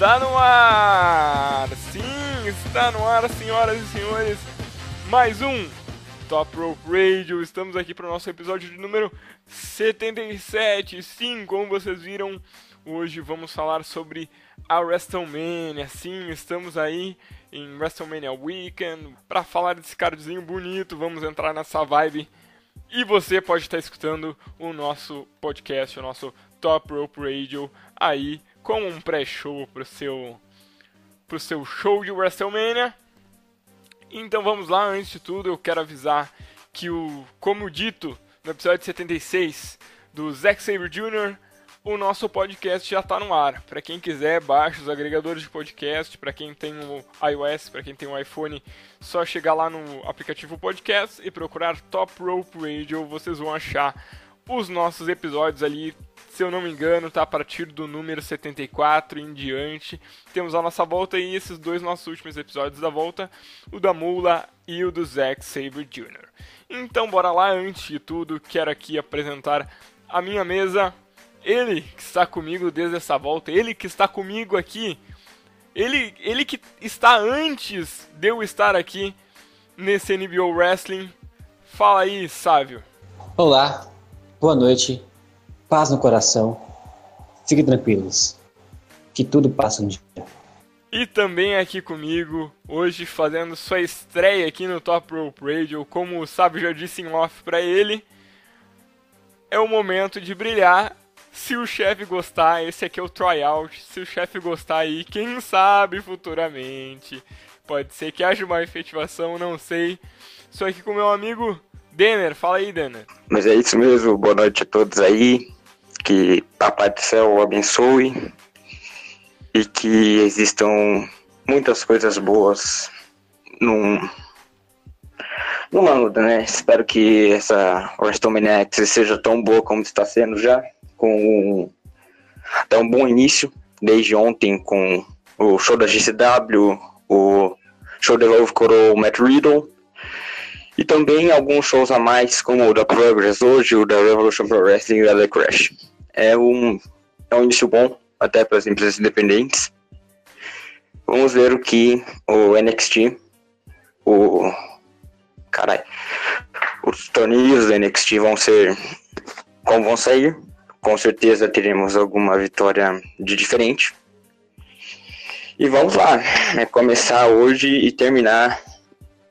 Está no ar! Sim, está no ar, senhoras e senhores. Mais um Top Rope Radio. Estamos aqui para o nosso episódio de número 77. Sim, como vocês viram, hoje vamos falar sobre a WrestleMania. Sim, estamos aí em WrestleMania Weekend para falar desse cardzinho bonito. Vamos entrar nessa vibe. E você pode estar escutando o nosso podcast, o nosso Top Rope Radio aí como um pré-show pro seu seu show de WrestleMania. Então vamos lá, antes de tudo eu quero avisar que o como dito no episódio 76 do Zack Sabre Jr., o nosso podcast já está no ar. Para quem quiser, baixe os agregadores de podcast. Para quem tem o iOS, para quem tem o iPhone, só chegar lá no aplicativo podcast e procurar Top Rope Radio. Vocês vão achar os nossos episódios ali se eu não me engano, tá a partir do número 74 em diante. Temos a nossa volta e esses dois nossos últimos episódios da volta, o da Mula e o do Zack Sabre Jr. Então, bora lá, antes de tudo, quero aqui apresentar a minha mesa. Ele que está comigo desde essa volta, ele que está comigo aqui, ele, ele que está antes de eu estar aqui nesse NBO Wrestling. Fala aí, Sávio. Olá, boa noite, paz no coração. Fiquem tranquilos, que tudo passa um dia. E também aqui comigo, hoje fazendo sua estreia aqui no Top Rope Radio, como o Sábio já disse em off pra ele, é o momento de brilhar. Se o chefe gostar, esse aqui é o tryout. Se o chefe gostar aí, quem sabe futuramente. Pode ser que haja uma efetivação, não sei. Estou aqui com meu amigo Denner. Fala aí, Denner. Mas é isso mesmo, boa noite a todos aí que Papai do Céu abençoe e que existam muitas coisas boas num, numa luta, né? Espero que essa WrestleMania X seja tão boa como está sendo já, com até um bom início, desde ontem com o show da GCW, o show de Love Coroa Matt Riddle, e também alguns shows a mais, como o da Progress hoje, o da Revolution Pro Wrestling e o The Crash. É um, é um início bom, até para as empresas independentes. Vamos ver o que o NXT, o. Caralho. Os torneios do NXT vão ser. Como vão sair. Com certeza teremos alguma vitória de diferente. E vamos lá, é começar hoje e terminar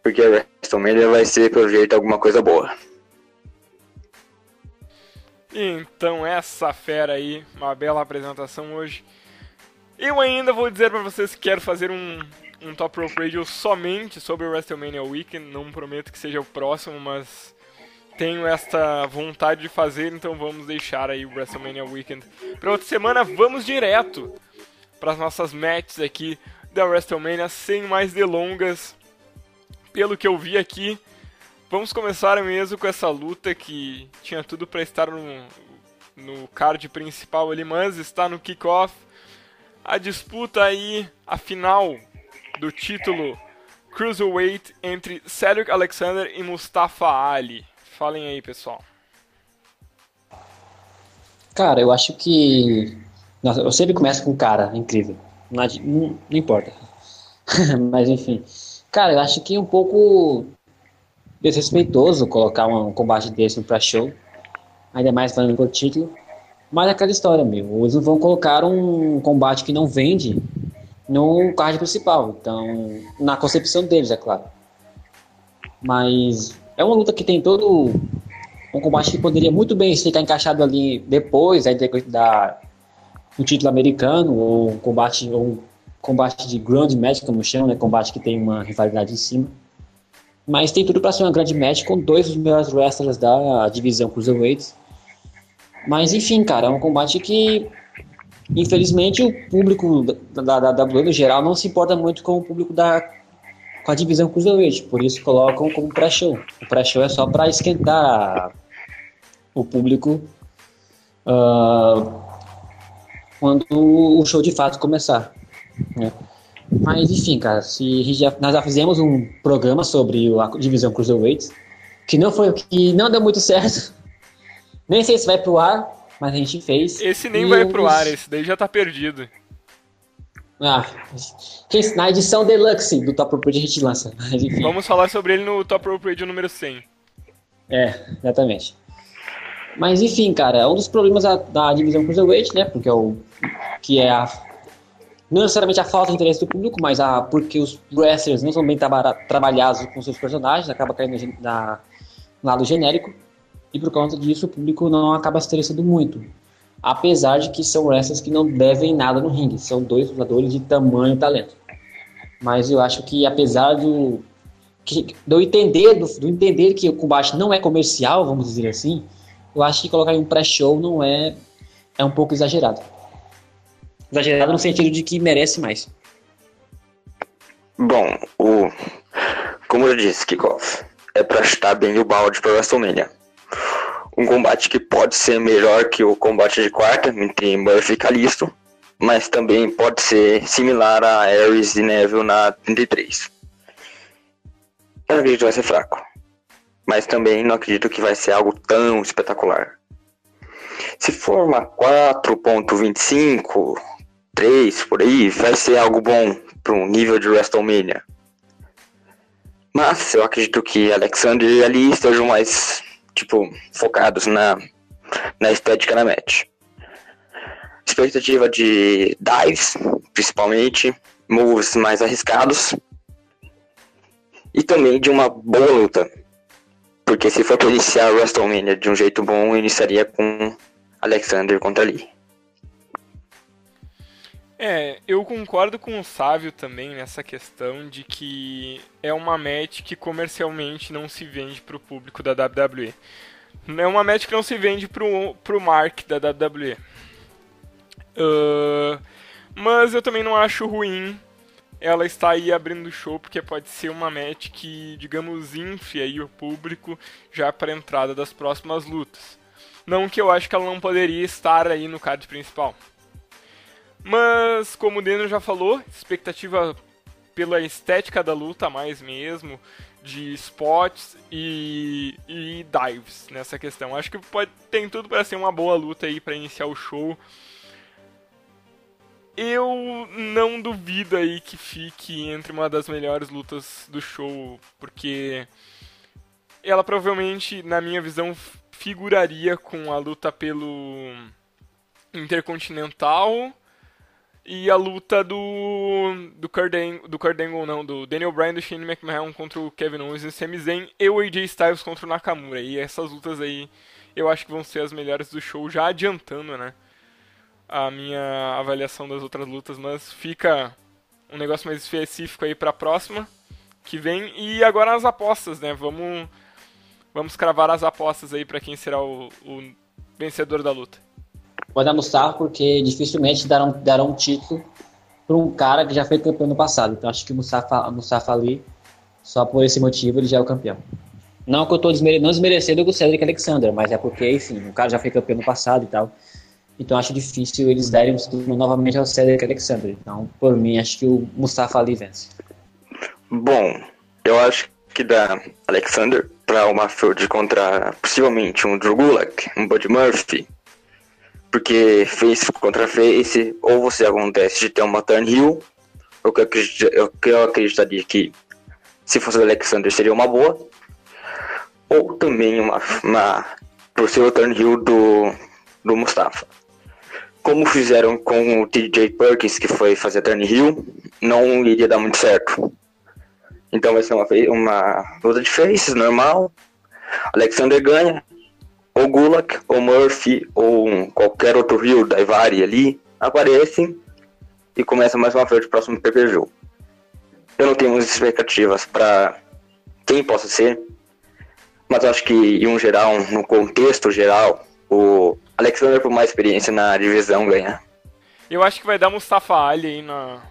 porque a WrestleMania vai ser, pelo jeito, alguma coisa boa. Então, essa fera aí, uma bela apresentação hoje. Eu ainda vou dizer para vocês que quero fazer um, um Top Rope Radio somente sobre o WrestleMania Weekend. Não prometo que seja o próximo, mas tenho esta vontade de fazer, então vamos deixar aí o WrestleMania Weekend para outra semana. Vamos direto para as nossas matches aqui da WrestleMania, sem mais delongas pelo que eu vi aqui, vamos começar mesmo com essa luta que tinha tudo para estar no, no card principal ali, mas está no kickoff. A disputa aí, a final do título Cruiserweight entre Cedric Alexander e Mustafa Ali. Falem aí, pessoal. Cara, eu acho que. Nossa, eu sempre começo com cara, incrível. Não, não, não importa. Mas enfim. Cara, eu acho que é um pouco desrespeitoso colocar um combate desse no pré-show, ainda mais falando por título. Mas é aquela história, meu. Eles não vão colocar um combate que não vende no card principal. Então, na concepção deles, é claro. Mas é uma luta que tem todo um combate que poderia muito bem ficar encaixado ali depois aí da um título americano ou um combate ou um combate de grande match, como chamam, né? Combate que tem uma rivalidade em cima. Mas tem tudo para ser uma grande match com dois dos melhores wrestlers da divisão Cruiserweights. Mas enfim, cara, é um combate que infelizmente o público da, da, da WWE no geral não se importa muito com o público da com a divisão Cruiserweight, por isso colocam como pré-show. O pré-show é só para esquentar o público uh, quando o show de fato começar. Né? Mas enfim, cara, se já, nós já fizemos um programa sobre a divisão Cruiserweight, que não foi que não deu muito certo. Nem sei se vai pro ar, mas a gente fez. Esse nem vai pro ar, esse daí já tá perdido. Ah, na edição deluxe do Top Rope a gente lança. Vamos falar sobre ele no Top Rope Radio número 100. É, exatamente. Mas enfim, cara, um dos problemas da, da divisão Cruiserweight, né, porque é o que é a não necessariamente a falta de interesse do público, mas a porque os wrestlers não são bem traba trabalhados com seus personagens, acaba caindo na, no lado genérico, e por conta disso o público não acaba se interessando muito. Apesar de que são wrestlers que não devem nada no ringue, são dois lutadores de tamanho e talento. Mas eu acho que apesar do que, do entender do, do entender que o combate não é comercial, vamos dizer assim, eu acho que colocar em um pré-show não é é um pouco exagerado. Exagerado no sentido de que merece mais. Bom, o como eu disse, Kickoff é pra chutar bem o balde pra WrestleMania. Um combate que pode ser melhor que o combate de quarta entre Murphy e Kalisto, mas também pode ser similar a Ares e Neville na 33. Eu acredito que vai ser fraco, mas também não acredito que vai ser algo tão espetacular. Se for uma 4.25, 3 por aí, vai ser algo bom para um nível de WrestleMania. Mas eu acredito que Alexander e Ali estejam mais, tipo, focados na, na estética da match. Expectativa de dives, principalmente, moves mais arriscados. E também de uma boa luta. Porque se for iniciar WrestleMania de um jeito bom, iniciaria com Alexander contra Ali. É, eu concordo com o Sávio também nessa questão de que é uma match que comercialmente não se vende para o público da WWE. É uma match que não se vende pro, pro Mark da WWE. Uh, mas eu também não acho ruim ela estar aí abrindo o show, porque pode ser uma match que, digamos, infle aí o público já para a entrada das próximas lutas. Não que eu acho que ela não poderia estar aí no card principal. Mas, como o Deno já falou, expectativa pela estética da luta mais mesmo, de spots e, e dives nessa questão. Acho que pode, tem tudo para ser uma boa luta aí para iniciar o show. Eu não duvido aí que fique entre uma das melhores lutas do show, porque ela provavelmente, na minha visão, figuraria com a luta pelo Intercontinental e a luta do do Ang, do Angle, não, do Daniel Bryan do Shane McMahon contra o Kevin Owens e Sami Zayn e o AJ Styles contra o Nakamura. E essas lutas aí eu acho que vão ser as melhores do show, já adiantando, né? A minha avaliação das outras lutas, mas fica um negócio mais específico aí pra próxima que vem. E agora as apostas, né? Vamos, vamos cravar as apostas aí para quem será o, o vencedor da luta pode Mustafa porque dificilmente darão, darão um título para um cara que já foi campeão no passado. Então acho que o Mustafa, Mustafa ali, só por esse motivo, ele já é o campeão. Não que eu estou desmere não desmerecendo o Cedric Alexander, mas é porque, enfim, o cara já foi campeão no passado e tal. Então acho difícil eles darem um título novamente ao Cedric Alexander. Então, por mim, acho que o Mustafa ali vence. Bom, eu acho que dá Alexander para uma field contra possivelmente um Drew Gulak, um Bud Murphy, porque face contra face, ou você acontece de ter uma turn heel, o que eu, acredito, que eu acreditaria que se fosse o Alexander seria uma boa, ou também uma, uma possível heel do, do Mustafa. Como fizeram com o TJ Perkins, que foi fazer turn heel, não iria dar muito certo. Então vai ser uma, uma luta de faces normal. Alexander ganha, o Gulak, o Murphy ou qualquer outro rio da Ivari ali aparecem e começa mais uma vez o próximo PPV. Eu não tenho muitas expectativas para quem possa ser, mas acho que em um geral, no contexto geral, o Alexander por mais experiência na divisão ganha. Eu acho que vai dar Mustafa Ali aí na,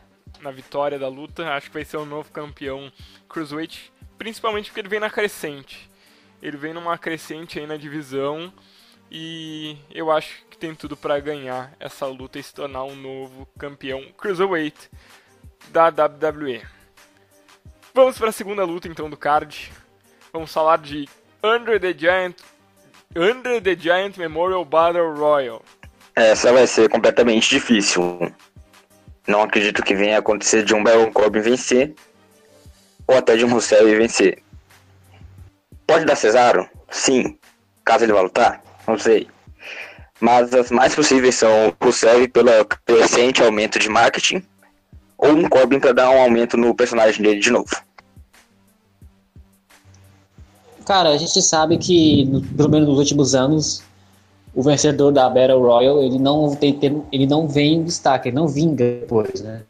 na vitória da luta. Acho que vai ser o novo campeão Cruiserweight, principalmente porque ele vem na crescente. Ele vem numa crescente aí na divisão e eu acho que tem tudo para ganhar essa luta e se tornar um novo campeão cruiserweight da WWE. Vamos para a segunda luta então do card. Vamos falar de Under the Giant Under the Giant Memorial Battle Royal. Essa vai ser completamente difícil. Não acredito que venha acontecer de um Baron Corbin vencer ou até de um Rusev vencer. Pode dar Cesaro? Sim. Caso ele vá lutar? Não sei. Mas as mais possíveis são o Rusev pelo crescente aumento de marketing ou um Corbin para dar um aumento no personagem dele de novo. Cara, a gente sabe que, pelo menos nos últimos anos, o vencedor da Battle Royal, ele não, tem, ele não vem em destaque, ele não vinga depois, né?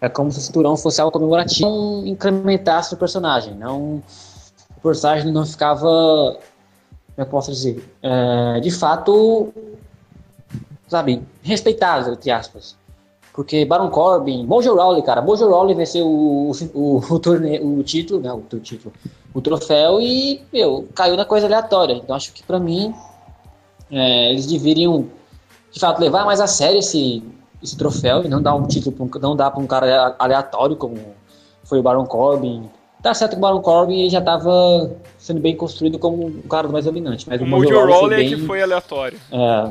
É como se o cinturão fosse algo comemorativo, não incrementasse o personagem, não, personagem não ficava, é eu posso dizer, é, de fato, sabe, respeitado, entre aspas. Porque Baron Corbin, Mojo Rawley, cara, Mojo Rawley venceu o, o, o, torneio, o título, né, o, título, o troféu e, meu, caiu na coisa aleatória. Então acho que para mim, é, eles deveriam, de fato, levar mais a sério esse, esse troféu e não dar um título, não dar para um cara aleatório como foi o Baron Corbin. Tá certo que o Baron Corbin já estava sendo bem construído como um cara mais dominante, mas o, o Mojo Rawley é bem, que foi aleatório. É,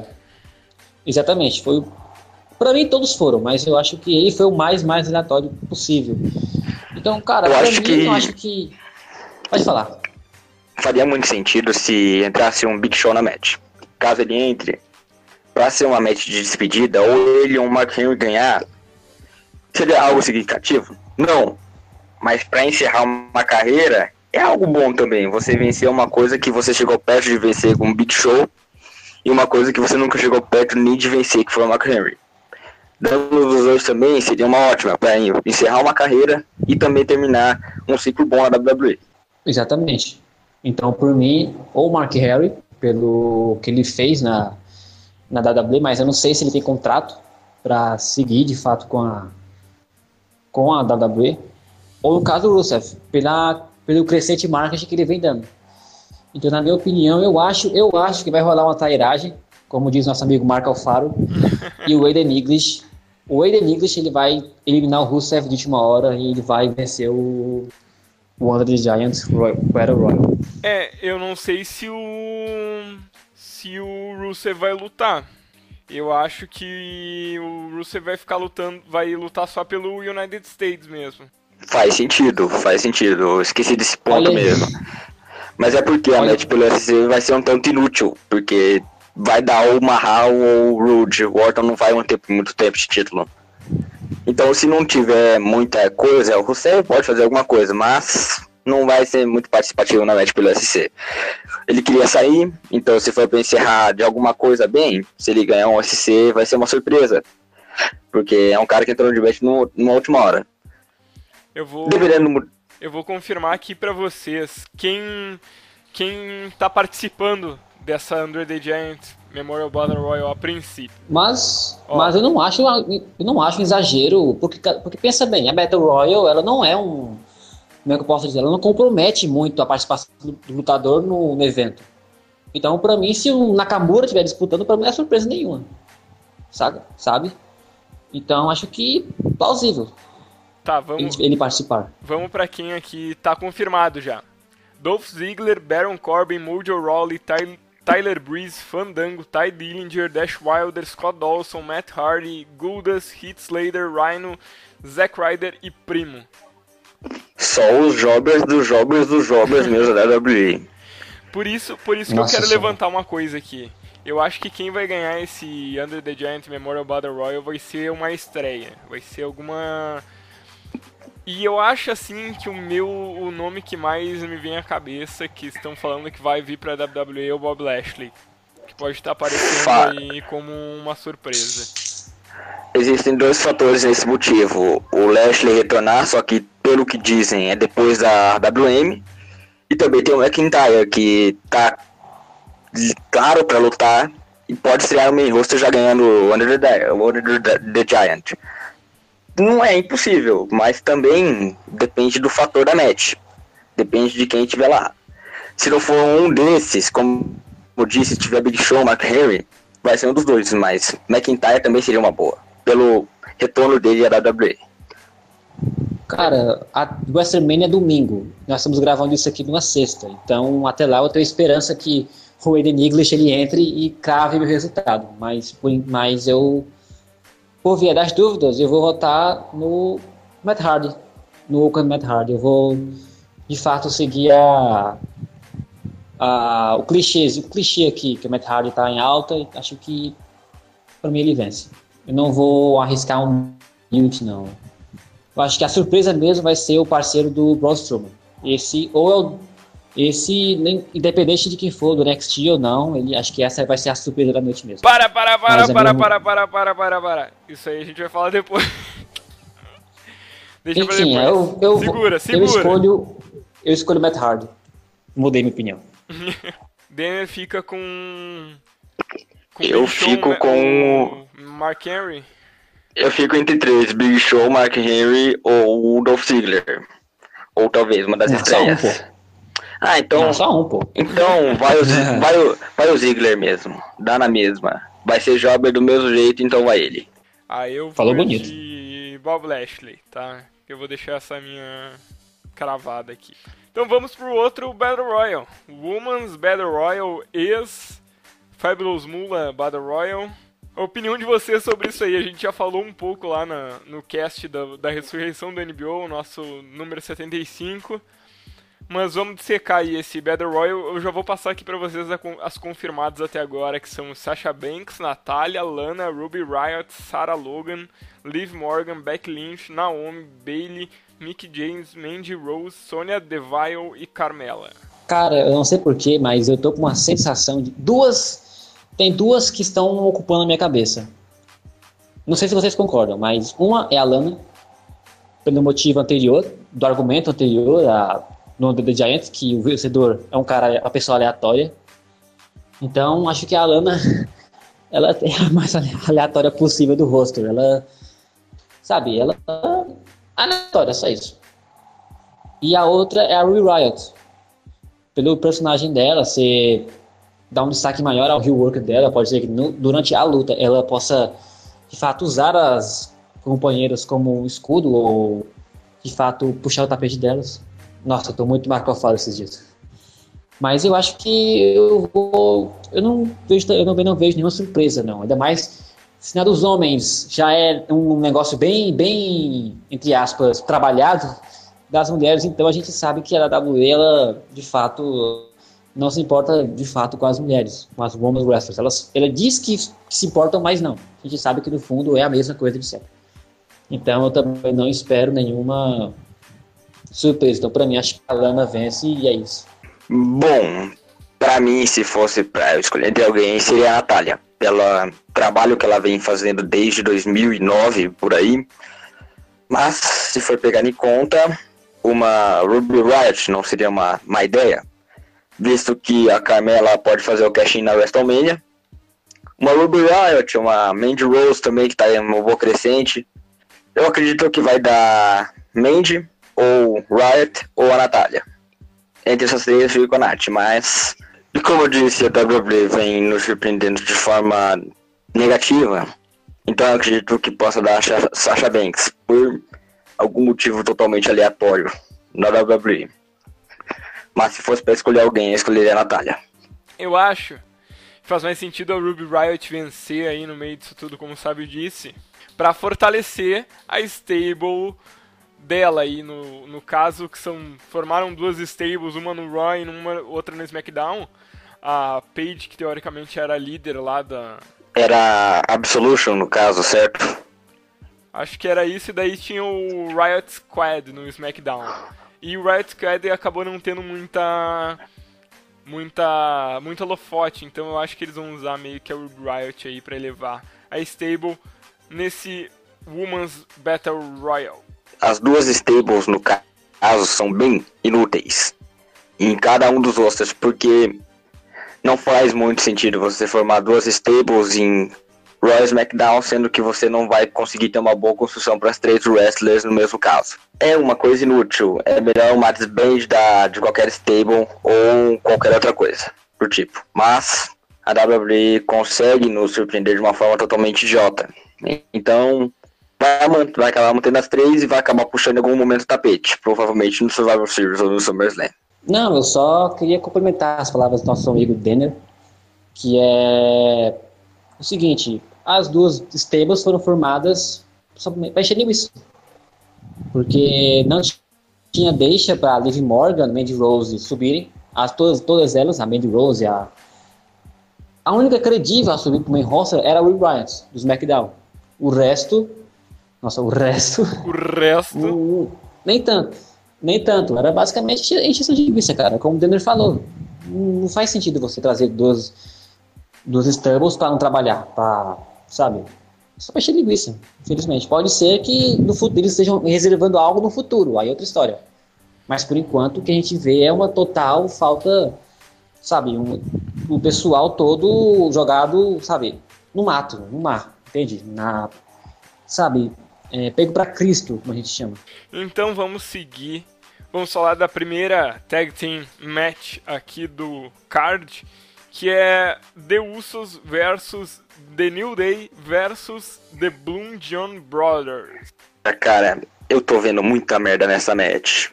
exatamente, foi para mim todos foram, mas eu acho que ele foi o mais mais aleatório possível. Então, cara, eu acho mim, que... eu acho que pode falar. Faria muito sentido se entrasse um Big Show na match. Caso ele entre, para ser uma match de despedida, ou ele ou o Mark Henry ganhar, seria algo significativo? Não. Mas para encerrar uma carreira, é algo bom também. Você vencer uma coisa que você chegou perto de vencer com um Big Show e uma coisa que você nunca chegou perto nem de vencer, que foi o Mark Henry dando os dois também seria uma ótima para encerrar uma carreira e também terminar um ciclo bom na WWE. Exatamente. Então, por mim, ou Mark Henry, pelo que ele fez na, na WWE, mas eu não sei se ele tem contrato para seguir de fato com a com a WWE, ou no caso do Rusev, pela, pelo crescente marketing que ele vem dando. Então, na minha opinião, eu acho, eu acho que vai rolar uma tairagem, como diz nosso amigo Marco Alfaro, e o Aiden English o Aiden English ele vai eliminar o Rusev de última hora e ele vai vencer o, o Under the Giants Roy, Battle Royal. É, eu não sei se o se o Rusev vai lutar. Eu acho que o Rusev vai ficar lutando, vai lutar só pelo United States mesmo. Faz sentido, faz sentido. Eu esqueci desse ponto Olha mesmo. Mas é porque Olha. a match pelo SC vai ser um tanto inútil, porque vai dar o Mahal ou o Rude. O Orton não vai manter por muito tempo de título. Então, se não tiver muita coisa, o Rusev pode fazer alguma coisa, mas não vai ser muito participativo na match pelo SC. Ele queria sair, então se for para encerrar de alguma coisa bem, se ele ganhar um SC, vai ser uma surpresa. Porque é um cara que entrou no debate no, numa última hora. Eu vou, eu vou confirmar aqui para vocês quem quem tá participando dessa Under the Giant Memorial Battle Royal a princípio. Mas, mas eu não acho, eu não acho um exagero, porque, porque pensa bem, a Battle Royal ela não é um, como é que eu posso dizer, ela não compromete muito a participação do, do lutador no, no, evento. Então, para mim, se o Nakamura estiver disputando, para mim não é surpresa nenhuma, sabe? Sabe? Então, acho que plausível. Tá, vamos. Ele, ele participar. Vamos para quem aqui tá confirmado já. Dolph Ziggler, Baron Corbin, Mojo Rawley, Tyler Tyler Breeze, Fandango, Ty Dillinger, Dash Wilder, Scott Dawson, Matt Hardy, Gouldas, Heath Slater, Rhino, Zack Ryder e Primo. Só os jobbers dos jobbers dos jobbers mesmo da WWE. Por isso, por isso que eu quero levantar uma coisa aqui. Eu acho que quem vai ganhar esse Under the Giant Memorial Battle Royal vai ser uma estreia. Vai ser alguma e eu acho assim que o meu o nome que mais me vem à cabeça que estão falando que vai vir para a WWE é o Bob Lashley, que pode estar aparecendo aí como uma surpresa. Existem dois fatores nesse motivo. O Lashley retornar, só que pelo que dizem é depois da WM, e também tem o McIntyre que tá claro para lutar e pode estrear o main roster já ganhando o Under the, Under the Giant não é impossível, mas também depende do fator da match. Depende de quem estiver lá. Se não for um desses, como eu disse, se tiver Big Show, Mark Henry, vai ser um dos dois, mas McIntyre também seria uma boa, pelo retorno dele à WWE. Cara, a WrestleMania é domingo. Nós estamos gravando isso aqui numa sexta. Então, até lá eu tenho esperança que o Aiden English ele entre e crave o resultado. Mas, mas eu, por via das dúvidas, eu vou votar no Matt Hardy. No Oakland Matt Hardy. Eu vou, de fato, seguir a, a, o, clichê, o clichê aqui, que o Matt Hardy está em alta. E acho que, para mim, ele vence. Eu não vou arriscar um Newt, não. Eu acho que a surpresa mesmo vai ser o parceiro do Braun Strowman. Esse, ou é o, esse, independente de quem for, do NXT ou não, ele, acho que essa vai ser a surpresa da noite mesmo. Para, para, para, Mas para, é para, para, para, para, para. Isso aí a gente vai falar depois. Deixa Enfim, eu, eu, segura, segura. Eu escolho, eu escolho Matt Hardy. Mudei minha opinião. Denner fica com... com eu fico Show, com... Mark Henry. Eu fico entre três, Big Show, Mark Henry ou Dolph Ziggler. Ou talvez uma das estreias. Só um, ah, então. Não, só um, pô. Então vai o, vai, o, vai o Ziggler mesmo. Dá na mesma. Vai ser Jobber do mesmo jeito, então vai ele. Ah, eu vou Falou bonito. de Bob Lashley, tá? Eu vou deixar essa minha cravada aqui. Então vamos pro outro Battle Royal. Women's Battle Royal ex Fabulous Mula Battle Royal. A opinião de vocês sobre isso aí, a gente já falou um pouco lá na, no cast da, da ressurreição do NBO, nosso número 75. Mas vamos dissecar aí esse Battle Royale. Eu já vou passar aqui para vocês as confirmadas até agora, que são Sasha Banks, Natalia, Lana, Ruby Riot, Sarah Logan, Liv Morgan, Beck Lynch, Naomi, Bailey, Mickey James, Mandy Rose, Sonya Deville e Carmela. Cara, eu não sei porquê, mas eu tô com uma sensação de duas tem duas que estão ocupando a minha cabeça. Não sei se vocês concordam, mas uma é a Lana, pelo motivo anterior, do argumento anterior a, no The Giants, que o vencedor é um cara, uma pessoa aleatória. Então, acho que a Lana ela é a mais aleatória possível do roster. Ela, sabe, ela é aleatória, só isso. E a outra é a Ruby Riot. Pelo personagem dela ser dar um destaque maior ao heel work dela, pode ser que no, durante a luta ela possa, de fato, usar as companheiras como escudo ou, de fato, puxar o tapete delas. Nossa, eu tô muito marcofado esses dias. Mas eu acho que eu vou. Eu não vejo, eu não, não vejo nenhuma surpresa, não. Ainda mais se na dos homens já é um negócio bem, bem, entre aspas, trabalhado, das mulheres, então a gente sabe que a WWE, ela, de fato, não se importa de fato com as mulheres, com as women wrestlers. Elas, ela diz que se importam, mas não. A gente sabe que no fundo é a mesma coisa de sempre. Então eu também não espero nenhuma surpresa. Então para mim acho que a Lana vence e é isso. Bom, para mim se fosse para escolher de alguém seria a Natália. Pelo trabalho que ela vem fazendo desde 2009 por aí. Mas se for pegar em conta, uma Ruby Riot não seria uma má ideia visto que a Carmela pode fazer o cash na WrestleMania. Uma Ruby Riot, uma Mandy Rose também, que está em uma boa crescente. Eu acredito que vai dar Mandy, ou Riot, ou a Natália. Entre essas três eu fico a Nath, mas... E como eu disse, a WWE vem nos surpreendendo de forma negativa. Então eu acredito que possa dar a Sasha Banks, por algum motivo totalmente aleatório, na WWE. Mas se fosse para escolher alguém, eu escolheria a Natália. Eu acho faz mais sentido a Ruby Riot vencer aí no meio disso tudo, como o Sábio disse, para fortalecer a stable dela aí, no, no caso que são formaram duas stables, uma no Raw e uma, outra no SmackDown. A Paige, que teoricamente era líder lá da... Era Absolution, no caso, certo? Acho que era isso, e daí tinha o Riot Squad no SmackDown. E o Riot Squad acabou não tendo muita. muita. muita holofote, então eu acho que eles vão usar meio que a Riot aí pra elevar a stable nesse Women's Battle Royale. As duas stables, no caso, são bem inúteis em cada um dos rosters, porque não faz muito sentido você formar duas stables em Royal SmackDown, sendo que você não vai conseguir ter uma boa construção para as três wrestlers no mesmo caso. É uma coisa inútil. É melhor uma disband da, de qualquer stable ou qualquer outra coisa do tipo. Mas a WWE consegue nos surpreender de uma forma totalmente idiota. Então, vai, vai acabar mantendo as três e vai acabar puxando em algum momento o tapete, provavelmente no Survivor Series ou no SummerSlam. Não, eu só queria complementar as palavras do nosso amigo Denner, que é o seguinte, as duas stables foram formadas para encher linguiça. Porque não tinha deixa para Liv Morgan, Mandy Rose subirem, as, todas, todas elas, a Mandy Rose, a, a única credível a subir para o main roster era o Will Bryant, do SmackDown. O resto, nossa, o resto... O resto... O, nem tanto, nem tanto. Era basicamente encheção de linguiça, cara, como o Denner falou. Não faz sentido você trazer duas, duas Stubbles para não trabalhar, para, sabe, só pra encher linguiça, infelizmente. Pode ser que no futuro eles estejam reservando algo no futuro, aí é outra história. Mas por enquanto o que a gente vê é uma total falta, sabe, um, o pessoal todo jogado, sabe, no mato, no mar, entende? Na, sabe, é, pego para Cristo, como a gente chama. Então vamos seguir. Vamos falar da primeira tag team match aqui do card, que é The Usos versus The New Day versus The Bloom John Brothers. Cara, eu tô vendo muita merda nessa match.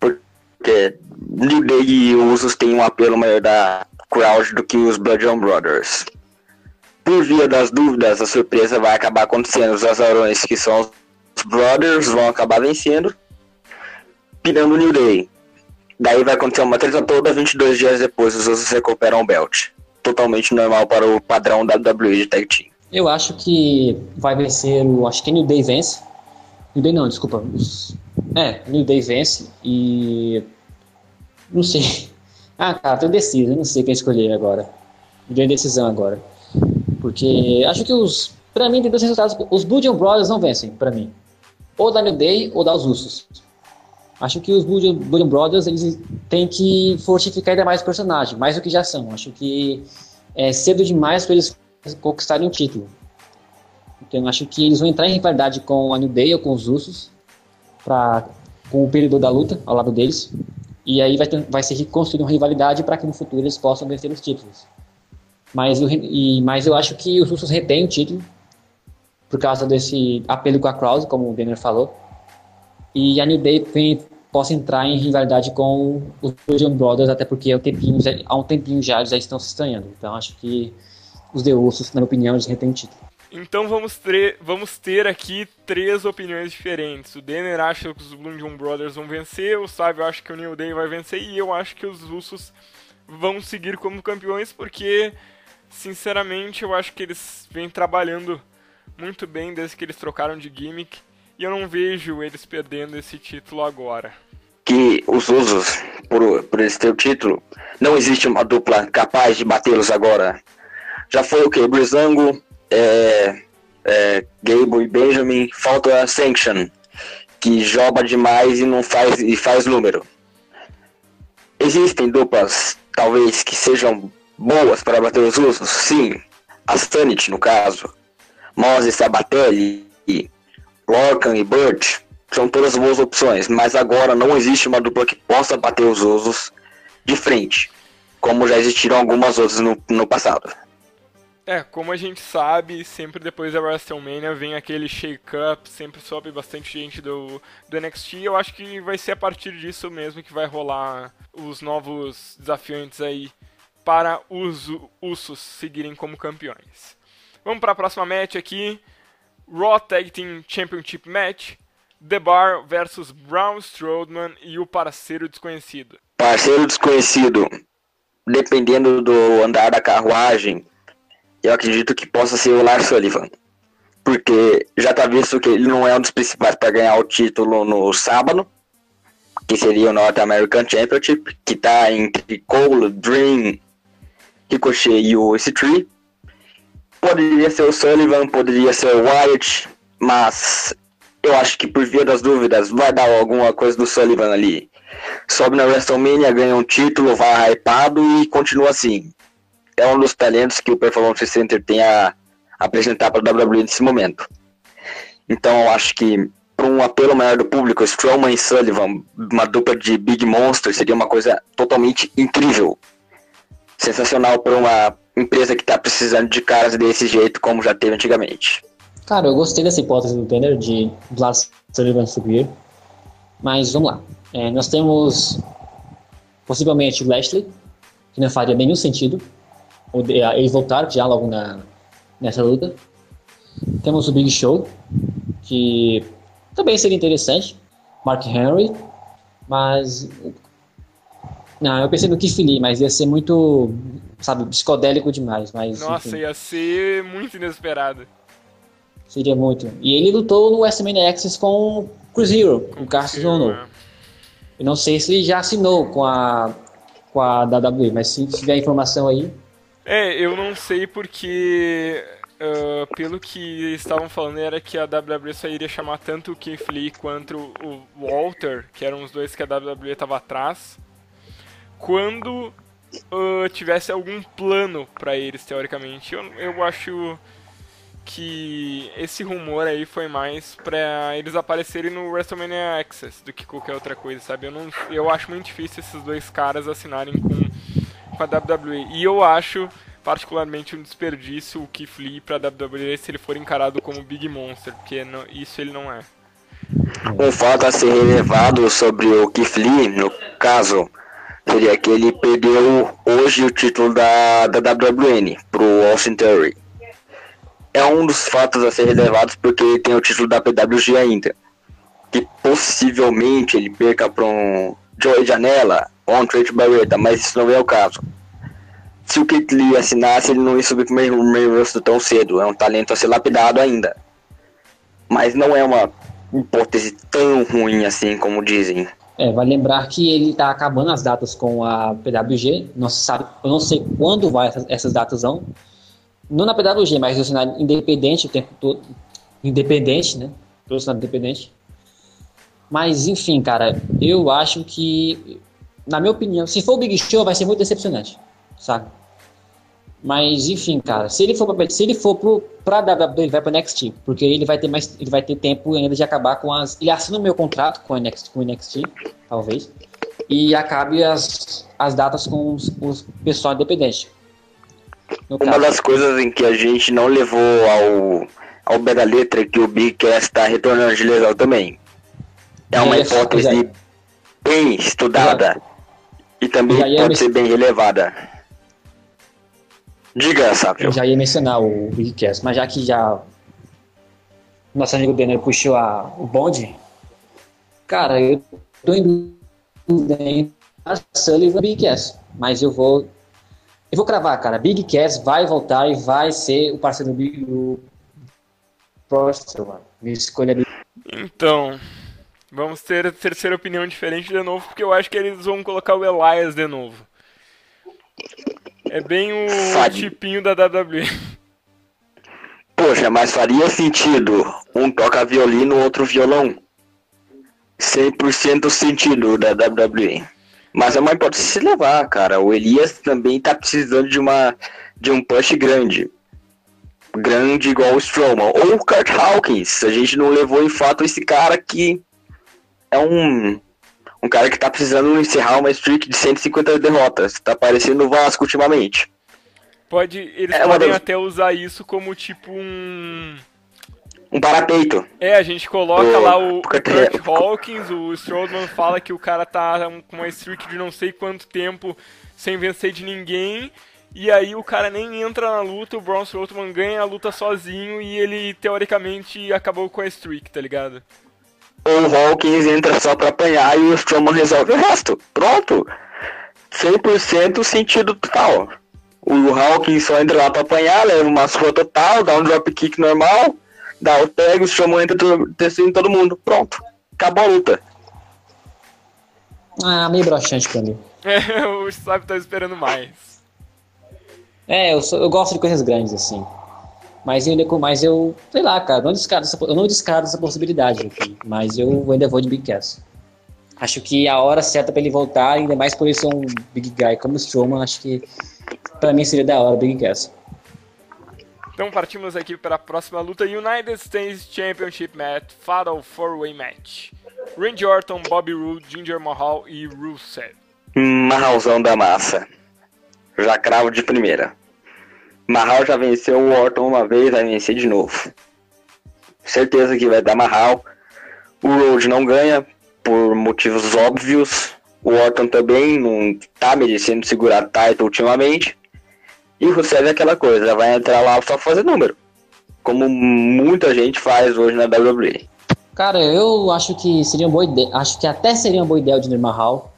Porque New Day e Usos têm um apelo maior da crowd do que os Blood John Brothers. Por via das dúvidas, a surpresa vai acabar acontecendo. Os azarões, que são os Brothers, vão acabar vencendo, pirando o New Day. Daí vai acontecer uma treta toda, 22 dias depois os Usos recuperam o belt totalmente normal para o padrão da WWE de Tag Team. Eu acho que vai vencer. Acho que New Day vence. New Day não, desculpa. É, New Day vence e. Não sei. Ah, cara, tô indeciso, não sei quem escolher agora. Deu decisão agora. Porque acho que os. Pra mim tem dois resultados. Os Blue Brothers não vencem, pra mim. Ou da New Day ou da Os. Acho que os Blue Brothers eles têm que fortificar ainda mais o personagem, mais do que já são. Acho que é cedo demais para eles conquistarem o título. Então acho que eles vão entrar em rivalidade com a New Day ou com os Usos, pra, com o período da luta ao lado deles. E aí vai, ter, vai ser reconstruída uma rivalidade para que no futuro eles possam vencer os títulos. Mas eu, e, mas eu acho que os Usos retêm o título por causa desse apelo com a Krause, como o Denner falou e a New Day possa entrar em rivalidade com os John Brothers, até porque há um tempinho, há um tempinho já eles já estão se estranhando. Então acho que os The Usos, na minha opinião, eles retêm o título. Então vamos ter, vamos ter aqui três opiniões diferentes. O Denner acha que os Blue John Brothers vão vencer, o Sábio acha que o New Day vai vencer e eu acho que os Usos vão seguir como campeões porque, sinceramente, eu acho que eles vêm trabalhando muito bem desde que eles trocaram de gimmick e eu não vejo eles perdendo esse título agora. Que os Usos, por, por ter o título, não existe uma dupla capaz de batê-los agora. Já foi o que? Brizango, é, é, Gable e Benjamin, falta a Sanction, que joga demais e não faz, e faz número. Existem duplas, talvez, que sejam boas para bater os usos? Sim. A Sanity, no caso. Moses Sabatelli Lorcan e Burt são todas boas opções, mas agora não existe uma dupla que possa bater os Usos de frente, como já existiram algumas outras no, no passado. É, como a gente sabe, sempre depois da WrestleMania vem aquele shake-up, sempre sobe bastante gente do, do NXT. Eu acho que vai ser a partir disso mesmo que vai rolar os novos desafiantes aí para os Usos seguirem como campeões. Vamos para a próxima match aqui. Raw Tag Team Championship Match, The Bar versus Braun Strowman e o parceiro desconhecido. Parceiro desconhecido, dependendo do andar da carruagem, eu acredito que possa ser o Lars Sullivan. Porque já tá visto que ele não é um dos principais para ganhar o título no sábado, que seria o North American Championship, que tá entre Cole, Dream, Ricochet e o EC3. Poderia ser o Sullivan, poderia ser o Wyatt, mas eu acho que por via das dúvidas vai dar alguma coisa do Sullivan ali. Sobe na WrestleMania, ganha um título, vai hypado e continua assim. É um dos talentos que o Performance Center tem a apresentar para a WWE nesse momento. Então eu acho que para um apelo maior do público, Strowman e Sullivan, uma dupla de Big Monster, seria uma coisa totalmente incrível. Sensacional para uma empresa que está precisando de caras desse jeito, como já teve antigamente. Cara, eu gostei dessa hipótese do Tanner de Blas Sullivan subir. Mas vamos lá. É, nós temos possivelmente o Lashley, que não faria nenhum sentido ele voltar já logo na, nessa luta. Temos o Big Show, que também seria interessante. Mark Henry, mas. Não, eu pensei no Lee, mas ia ser muito, sabe, psicodélico demais. Mas, Nossa, enfim. ia ser muito inesperado. Seria muito. E ele lutou no WrestleMania Access com o Chris Hero, com o Cassius Ono. É. Eu não sei se ele já assinou com a, com a WWE, mas se tiver informação aí. É, eu não sei porque Uh, pelo que estavam falando, era que a WWE só iria chamar tanto o Keith Lee quanto o Walter, que eram os dois que a WWE estava atrás, quando uh, tivesse algum plano para eles, teoricamente. Eu, eu acho que esse rumor aí foi mais para eles aparecerem no WrestleMania Access do que qualquer outra coisa, sabe? Eu, não, eu acho muito difícil esses dois caras assinarem com, com a WWE. E eu acho particularmente um desperdício o Keith Lee pra WWE se ele for encarado como Big Monster, porque não, isso ele não é. Um fato a ser relevado sobre o Keith Lee, no caso, seria que ele perdeu hoje o título da, da WWN pro Austin Theory. É um dos fatos a ser relevados porque ele tem o título da PWG ainda. Que possivelmente ele perca para um Joey Janela ou um Trent Barreta, mas isso não é o caso se o Kit Lee assinasse, ele não ia subir pro meio, meio rosto tão cedo. É um talento a ser lapidado ainda. Mas não é uma hipótese tão ruim assim como dizem. É, vai lembrar que ele está acabando as datas com a PWG. Não se sabe, eu não sei quando vai essas, essas datas vão. Não na PWG, mas no cenário independente o tempo todo. Independente, né? Todo cenário independente. Mas, enfim, cara, eu acho que, na minha opinião, se for o Big Show, vai ser muito decepcionante, sabe? Mas enfim, cara, se ele for pra, se ele for pro, pra WWE, ele vai pro NXT, porque ele vai ter mais, ele vai ter tempo ainda de acabar com as, ele assina o meu contrato com o NXT, com o NXT talvez, e acabe as, as datas com os, os pessoal independente. Uma caso. das coisas em que a gente não levou ao ao pé da letra é que o Big Cass está retornando de lesão também. É uma hipótese é. bem estudada e também pode ser bem relevada. Diga, Sábio. Eu já ia mencionar o Bigcast, mas já que já nosso amigo Denner puxou a, o bonde, cara, eu tô em dúvida a Sullivan Big Cass, mas eu vou eu vou cravar, cara. Big Cass vai voltar e vai ser o parceiro do Big do próximo, Minha escolha é Então, vamos ter a terceira opinião diferente de novo, porque eu acho que eles vão colocar o Elias de novo. É bem o Faria. tipinho da WWE. Poxa, mas faria sentido um toca violino, outro violão. 100% sentido da WWE. Mas é uma hipótese se levar, cara. O Elias também tá precisando de uma de um push grande. Grande igual o Strowman. Ou o Kurt Hawkins. A gente não levou em fato esse cara que é um um cara que tá precisando encerrar uma streak de 150 derrotas. Tá parecendo o Vasco ultimamente. Pode, eles é podem até usar isso como tipo um um parapeito. É, a gente coloca o... lá o, o Kurt Hawkins, o Strowman fala que o cara tá com uma streak de não sei quanto tempo sem vencer de ninguém, e aí o cara nem entra na luta, o Braun Strowman ganha a luta sozinho e ele teoricamente acabou com a streak, tá ligado? O Hawkins entra só pra apanhar e o Strowman resolve o resto. Pronto. 100% sentido total. O Hawkins só entra lá pra apanhar, leva uma surra total, dá um dropkick normal, dá o tag, o Strowman entra testando todo mundo. Pronto. Acabou a luta. Ah, meio broxante pra mim. É, o Sabe tá esperando mais. É, eu, sou, eu gosto de coisas grandes assim. Mas eu, mas eu, sei lá, cara, não descarto essa, eu não descarto essa possibilidade aqui, mas eu ainda vou de Big Cass. Acho que a hora certa para ele voltar, ainda mais por ele ser um Big Guy como o Strowman, acho que para mim seria da hora Big Cass. Então partimos aqui para a próxima luta United States Championship Match Fatal 4-Way Match. Randy Orton, Bobby Roode, Ginger Mahal e Rusev. Mahalzão da massa. Já cravo de primeira. Mahal já venceu o Orton uma vez, vai vencer de novo. certeza que vai dar Mahal. O Road não ganha por motivos óbvios. O Orton também não tá merecendo segurar title ultimamente. E o Rusev é aquela coisa, vai entrar lá só fazer número. Como muita gente faz hoje na WWE. Cara, eu acho que seria uma boa ideia. Acho que até seria uma boa ideia o Jinder Mahal.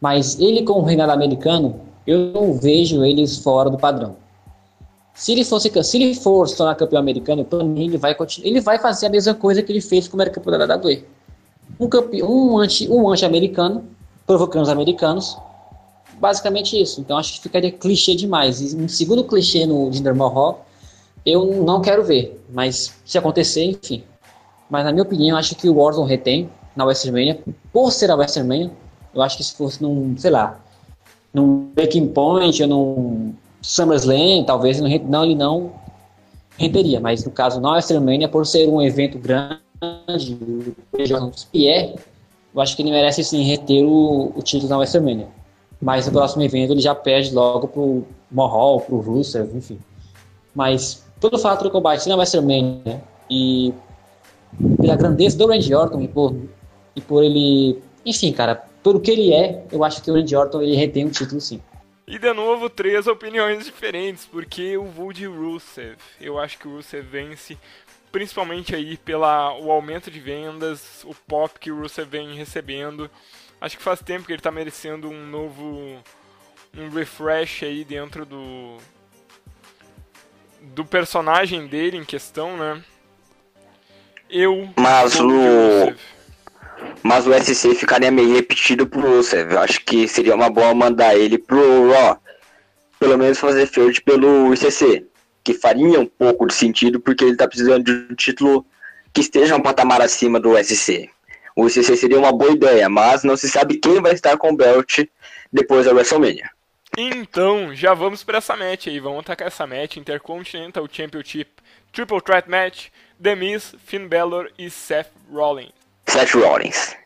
Mas ele, como reinado americano, eu não vejo eles fora do padrão. Se ele, fosse, se ele for se tornar campeão americano, ele vai, continuar, ele vai fazer a mesma coisa que ele fez como era campeão da WWE. Um, campeão, um anti-americano, um anti provocando os americanos. Basicamente isso. Então acho que ficaria clichê demais. E um segundo clichê no Jinder Mahal, eu não quero ver. Mas se acontecer, enfim. Mas na minha opinião, acho que o Warzone retém na WrestleMania. Por ser a WrestleMania, eu acho que se fosse num, sei lá, num Breaking Point ou num SummerSlam, talvez não, não, ele não renderia, mas no caso na WrestleMania, por ser um evento grande, e é, eu acho que ele merece sim reter o, o título na WrestleMania. Mas no próximo evento ele já perde logo pro Mahal, pro Rusev, enfim. Mas todo fato do combate na WrestleMania e pela grandeza do Randy Orton e por, e por ele, enfim, cara, por que ele é, eu acho que o Randy Orton ele retém o título sim. E de novo, três opiniões diferentes, porque eu vou de Rusev. Eu acho que o Rusev vence, principalmente aí pela o aumento de vendas, o pop que o Rusev vem recebendo. Acho que faz tempo que ele está merecendo um novo um refresh aí dentro do do personagem dele em questão, né? Eu Mas o mas o SC ficaria meio repetido pro Rusev. Eu acho que seria uma boa mandar ele pro Raw. Pelo menos fazer feud pelo ICC. Que faria um pouco de sentido porque ele tá precisando de um título que esteja um patamar acima do SC. O ICC seria uma boa ideia, mas não se sabe quem vai estar com o belt depois da WrestleMania. Então, já vamos para essa match aí. Vamos atacar essa match Intercontinental Championship Triple Threat Match. The Miz, Finn Balor e Seth Rollins. Seth Rollins.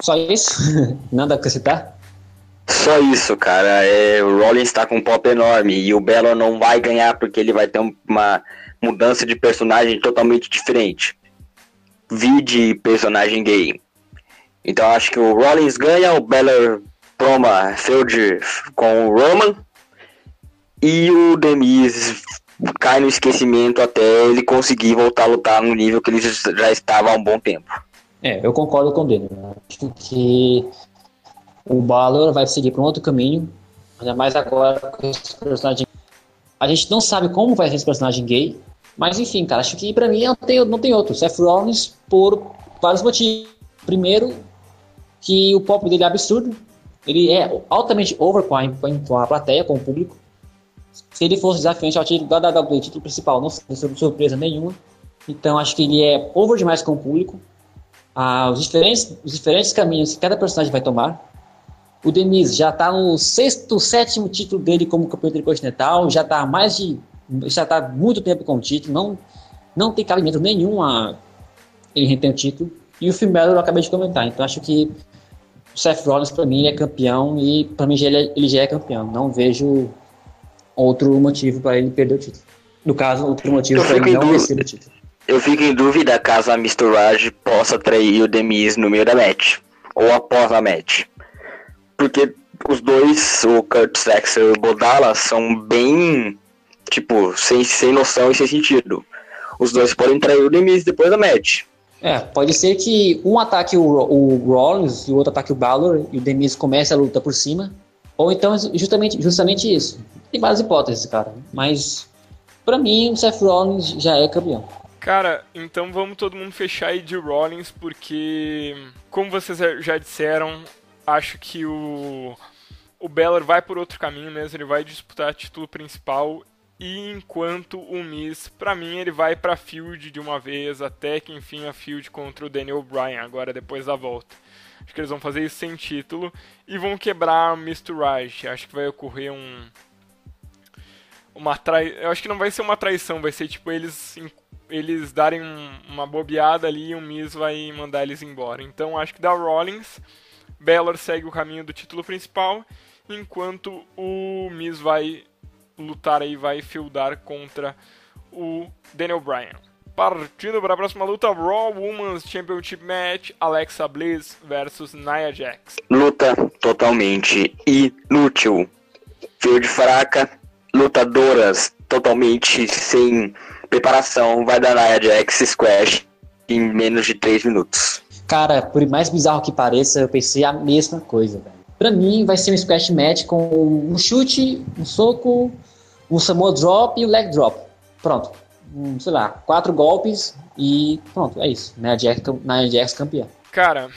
Só isso? Nada a acrescentar? Só isso, cara. É, o Rollins está com um pop enorme e o Belo não vai ganhar porque ele vai ter uma mudança de personagem totalmente diferente. Vi de personagem gay. Então acho que o Rollins ganha, o Belo toma feud com o Roman e o Demis cai no esquecimento até ele conseguir voltar a lutar no nível que ele já estava há um bom tempo. É, eu concordo com ele. Acho que o Balor vai seguir para um outro caminho, ainda mais agora com esse personagem. A gente não sabe como vai ser esse personagem gay, mas enfim, cara, acho que para mim não tem, não tem outro. Seth Rollins por vários motivos. Primeiro, que o pop dele é absurdo. Ele é altamente over com a, com a plateia, com o público. Se ele fosse desafiante ao título da WWE, título principal, não seria surpresa nenhuma. Então acho que ele é over demais com o público ah, os, diferentes, os diferentes caminhos que cada personagem vai tomar. O Denis já está no sexto, sétimo título dele como campeão intercontinental, já está mais de. já está muito tempo com o título, não, não tem cabimento nenhum a ele reter o título. E o Balor eu acabei de comentar, então acho que o Seth Rollins para mim é campeão e para mim ele, é, ele já é campeão. Não vejo outro motivo para ele perder o título. No caso, outro motivo para ele não vencer o título. Eu fico em dúvida caso a Misturage possa trair o Demis no meio da match. Ou após a match. Porque os dois, o Kurt Saxon e o Bodala, são bem, tipo, sem, sem noção e sem sentido. Os dois podem trair o Demis depois da match. É, pode ser que um ataque o, o Rollins e o outro ataque o Balor e o Demis comece a luta por cima. Ou então justamente, justamente isso. Tem várias hipóteses, cara. Mas, para mim, o Seth Rollins já é campeão. Cara, então vamos todo mundo fechar aí de Rollins, porque, como vocês já disseram, acho que o, o Beller vai por outro caminho mesmo, ele vai disputar título principal, e enquanto o Miz, pra mim, ele vai pra Field de uma vez, até que enfim a Field contra o Daniel Bryan, agora depois da volta. Acho que eles vão fazer isso sem título, e vão quebrar o Mr. Raj, acho que vai ocorrer um... Uma trai... Eu acho que não vai ser uma traição, vai ser tipo eles eles darem um, uma bobeada ali e o Miz vai mandar eles embora. Então acho que da Rollins, Balor segue o caminho do título principal, enquanto o Miz vai lutar aí, vai fildar contra o Daniel Bryan. Partindo para a próxima luta, Raw Women's Championship Match, Alexa Bliss versus Nia Jax. Luta totalmente inútil. Field fraca, lutadoras totalmente sem preparação, vai dar Nia Jax Squash em menos de 3 minutos. Cara, por mais bizarro que pareça, eu pensei a mesma coisa, velho. Pra mim, vai ser um squash match com um chute, um soco, um Samoa Drop e um Leg Drop. Pronto. Um, sei lá, quatro golpes e pronto, é isso. Nia Jax, Nia Jax campeã. Cara,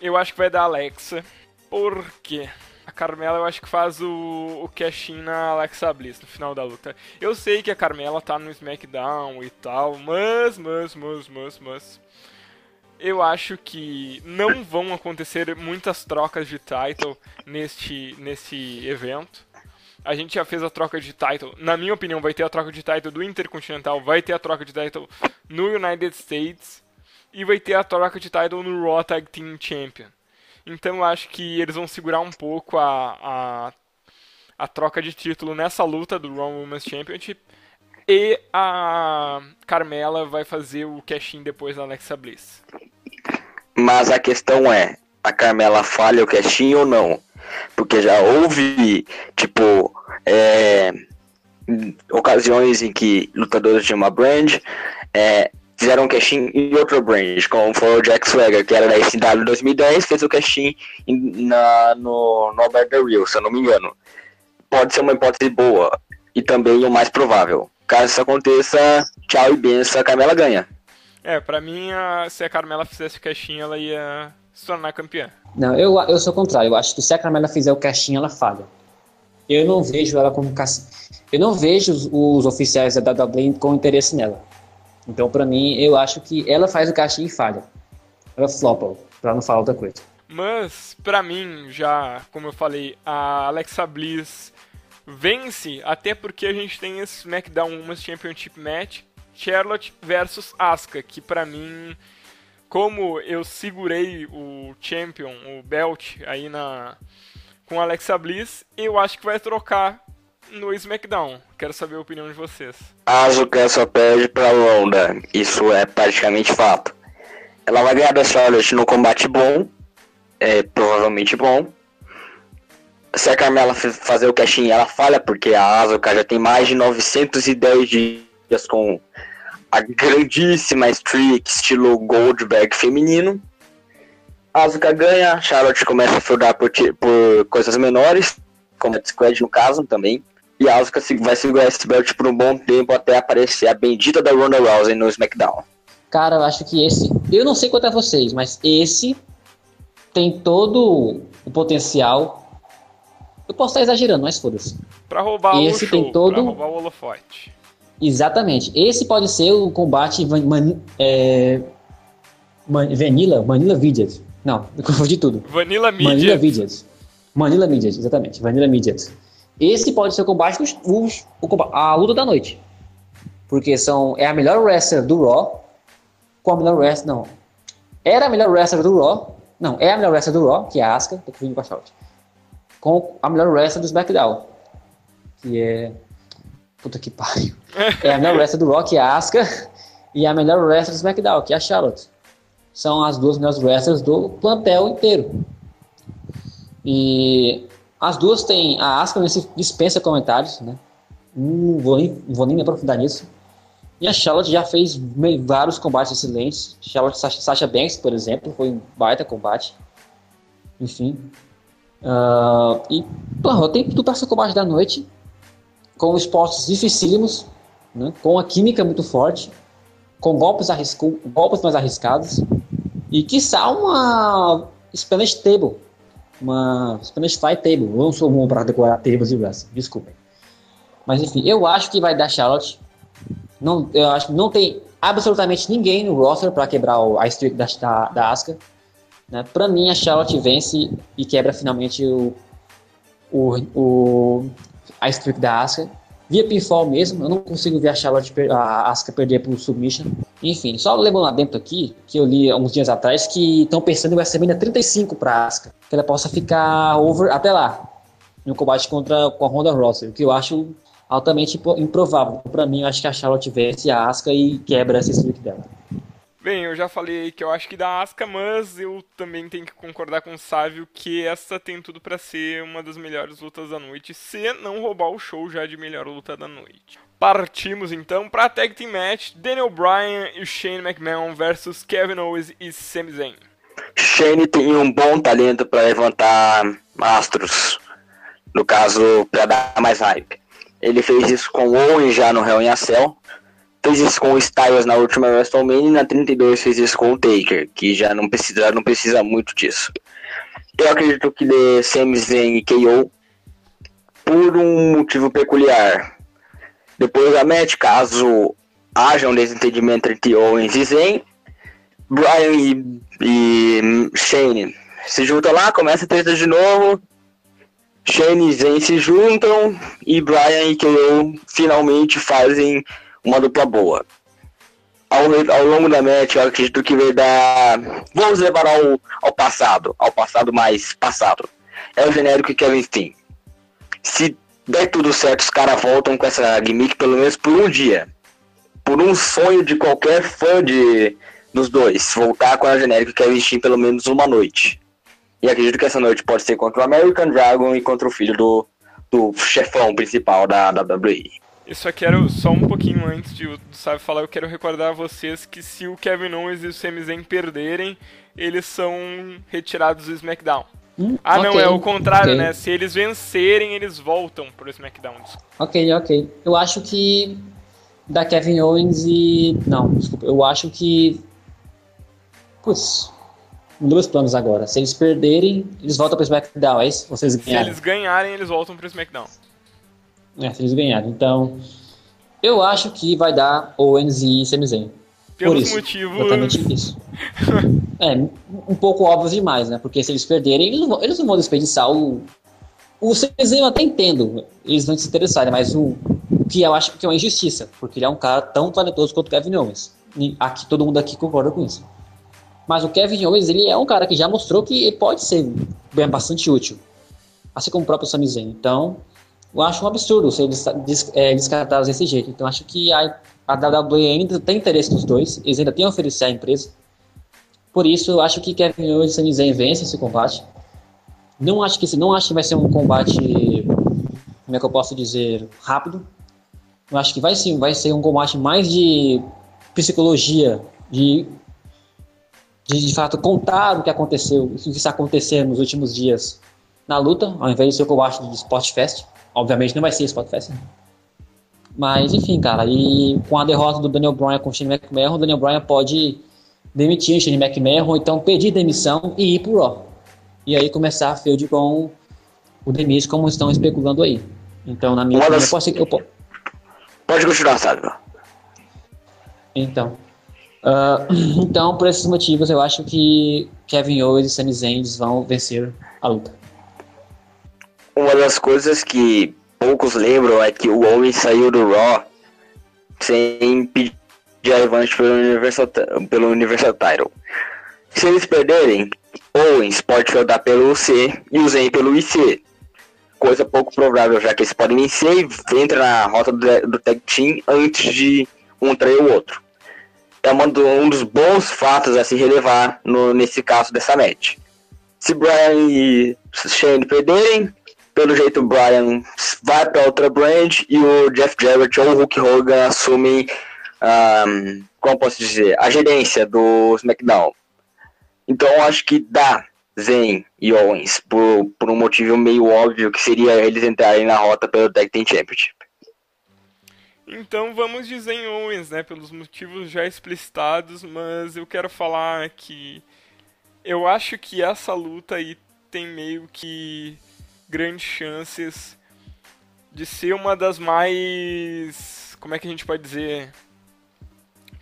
eu acho que vai dar Alexa. Por quê? A Carmela eu acho que faz o, o cash-in na Alexa Bliss no final da luta. Eu sei que a Carmela tá no SmackDown e tal, mas, mas, mas, mas, mas. Eu acho que não vão acontecer muitas trocas de title neste, neste evento. A gente já fez a troca de title. Na minha opinião, vai ter a troca de title do Intercontinental, vai ter a troca de title no United States e vai ter a troca de title no Raw Tag Team Champion. Então eu acho que eles vão segurar um pouco a, a, a troca de título nessa luta do Raw Women's Championship. E a Carmela vai fazer o cash-in depois da Alexa Bliss. Mas a questão é, a Carmela falha o cash-in ou não? Porque já houve, tipo, é, ocasiões em que lutadores de uma brand é, fizeram um cash-in em outro brand, como foi o Jack Swagger, que era da SW 2010, fez o cash-in na, no, no Albert Real, se eu não me engano. Pode ser uma hipótese boa e também o mais provável. Caso isso aconteça, tchau e benção, a Carmela ganha. É, pra mim, a, se a Carmela fizesse o cash ela ia se tornar campeã. Não, eu, eu sou o contrário. Eu acho que se a Carmela fizer o cash ela falha. Eu não vejo ela como Eu não vejo os, os oficiais da WWE com interesse nela. Então, para mim, eu acho que ela faz o caixinha e falha. Ela flopa, pra não falar outra coisa. Mas, para mim, já, como eu falei, a Alexa Bliss vence, até porque a gente tem esse SmackDown Women's Championship Match, Charlotte versus Asuka, que para mim, como eu segurei o Champion, o Belt, aí na com a Alexa Bliss, eu acho que vai trocar no SmackDown. Quero saber a opinião de vocês. Asuka só perde pra Ronda. Isso é praticamente fato. Ela vai ganhar da Charlotte no combate bom. É provavelmente bom. Se a Carmela fazer o cashinho, ela falha, porque a Asuka já tem mais de 910 dias com a grandíssima streak estilo Goldberg feminino. A ganha, Charlotte começa a furdar por, por coisas menores, como a Squad no caso também. E a Asuka vai segurar esse belt por um bom tempo até aparecer a bendita da Ronda Rousey no SmackDown. Cara, eu acho que esse. Eu não sei quanto é vocês, mas esse tem todo o potencial. Eu posso estar exagerando, mas foda-se. Pra roubar esse o show, tem todo... pra roubar o holofote. Exatamente. Esse pode ser o combate van, man, é, man, Vanilla, Vanilla Vidget. Não, eu confundi tudo. Vanilla Midget. Vanilla Vidget. Vanilla Midget, exatamente. Vanilla Midget. Esse pode ser o combate dos, os, a luta da noite. Porque são, é a melhor wrestler do Raw com a melhor wrestler. Não. Era a melhor wrestler do Raw. Não, é a melhor wrestler do Raw, que é a Asuka, tô confundindo com a Charlotte. Com a melhor wrestler do SmackDown. Que é. Puta que pariu. É a melhor wrestler do Raw, que é a Asuka. E a melhor wrestler do SmackDown, que é a Charlotte. São as duas melhores wrestlers do plantel inteiro. E as duas têm. A Asuka dispensa comentários, né? Não vou nem, vou nem me aprofundar nisso. E a Charlotte já fez vários combates excelentes. Charlotte Sasha, Banks, por exemplo, foi um baita combate. Enfim. Uh, e, porra, tem tudo para ser combate da noite. Com esportes dificílimos, né? com a química muito forte, com golpes, arrisco, golpes mais arriscados. E, quiçá, uma Spanish Table uma Spanish Fly Table. Eu não sou bom para decorar tables de wrestling, desculpem. Mas enfim, eu acho que vai dar Charlotte. Não, eu acho que não tem absolutamente ninguém no roster para quebrar o, a streak da, da, da Asuka. Né? Para mim, a Charlotte vence e quebra finalmente o, o, o, a streak da Asuka via pinfall mesmo. Eu não consigo ver a Charlotte, a Asuka perder por submission. Enfim, só lembrando lá dentro aqui, que eu li uns dias atrás, que estão pensando em WrestleMania 35 para Asuka. Que ela possa ficar over até lá. No combate contra com a Ronda Rousey. O que eu acho altamente improvável. Para mim, eu acho que a Charlotte vence a Asuka e quebra essa streak dela. Bem, eu já falei que eu acho que dá Asuka, mas eu também tenho que concordar com o Sávio que essa tem tudo para ser uma das melhores lutas da noite, se não roubar o show já de melhor luta da noite. Partimos então para a Tag Team Match, Daniel Bryan e Shane McMahon versus Kevin Owens e Sami Zayn. Shane tem um bom talento para levantar astros, no caso, para dar mais hype. Ele fez isso com Owen já no Hell in a Cell, fez isso com o Styles na última WrestleMania e na 32 fez isso com o Taker, que já não precisa, não precisa muito disso. Eu acredito que dê Sami Zayn e KO por um motivo peculiar. Depois da match, caso haja um desentendimento entre Owens e Zayn, Brian e, e Shane se juntam lá, começa a treta de novo. Shane e Zayn se juntam e Brian e KO finalmente fazem uma dupla boa. Ao, ao longo da match, eu acredito que vai dar. Vamos levar ao, ao passado, ao passado mais passado. É o genérico Kevin Steen. Se der tudo certo, os caras voltam com essa gimmick pelo menos por um dia. Por um sonho de qualquer fã de, dos dois. Voltar com a genérica Kevin Steen pelo menos uma noite. E acredito que essa noite pode ser contra o American Dragon e contra o filho do, do chefão principal da WWE. Eu só quero, só um pouquinho antes de o Sábio falar, eu quero recordar a vocês que se o Kevin Owens e o Sami Zayn perderem, eles são retirados do SmackDown. Hum, ah, okay, não, é o contrário, okay. né? Se eles vencerem, eles voltam pro SmackDown. Ok, ok. Eu acho que da Kevin Owens e. Não, desculpa. Eu acho que. Putz. Dois planos agora. Se eles perderem, eles voltam pro SmackDown, é isso? Vocês ganharem. Se eles ganharem, eles voltam pro SmackDown. É, se eles ganharem. Então, eu acho que vai dar Owens e Sami Zayn. Pelos Por isso, motivos... Exatamente isso. é, um pouco óbvio demais, né? Porque se eles perderem, eles não vão, eles não vão desperdiçar o... O Sami Zayn eu até entendo, eles vão se interessarem, mas o, o que eu acho que é uma injustiça, porque ele é um cara tão talentoso quanto o Kevin Owens. E aqui, todo mundo aqui concorda com isso. Mas o Kevin Owens, ele é um cara que já mostrou que ele pode ser bem, bastante útil. Assim como o próprio Sami Zayn. Então, eu acho um absurdo ser é, descartados desse jeito. Então acho que a, a WWE ainda tem interesse nos dois, eles ainda têm a oferecer à empresa. Por isso, eu acho que Kevin Owens e Sami Zayn vencem esse combate. Não acho que não acho que vai ser um combate, como é que eu posso dizer, rápido. Eu acho que vai sim, vai ser um combate mais de psicologia, de de, de fato contar o que aconteceu, o que está acontecendo nos últimos dias na luta, ao invés de ser o combate de Spot Fest. Obviamente não vai ser Spotfest. Né? Mas, enfim, cara, e com a derrota do Daniel Bryan com o Shane McMahon, o Daniel Bryan pode demitir o Shane McMahon, ou então pedir demissão e ir pro Raw. E aí começar a feud com o Demis, como estão especulando aí. Então, na minha opinião, eu posso... Pode continuar, sabe? Então. Uh, então, por esses motivos, eu acho que Kevin Owens e Sami Zayn vão vencer a luta. Uma das coisas que poucos lembram é que o Owens saiu do Raw sem pedir a revanche pelo Universal, pelo Universal Title. Se eles perderem, Owens pode fildar pelo UC e o Zayn pelo IC. Coisa pouco provável, já que eles podem vencer e entra na rota do, do Tag Team antes de um trair o outro. É do, um dos bons fatos a se relevar no, nesse caso dessa match. Se Brian e Shane perderem, pelo jeito o Brian vai para outra brand e o Jeff Jarrett ou o Hulk Hogan assumem, um, como posso dizer, a gerência do SmackDown. Então acho que dá Zayn e Owens por, por um motivo meio óbvio que seria eles entrarem na rota pelo Tag Team Championship. Então vamos de Zayn Owens, né, pelos motivos já explicitados, mas eu quero falar que eu acho que essa luta aí tem meio que grandes chances de ser uma das mais. Como é que a gente pode dizer?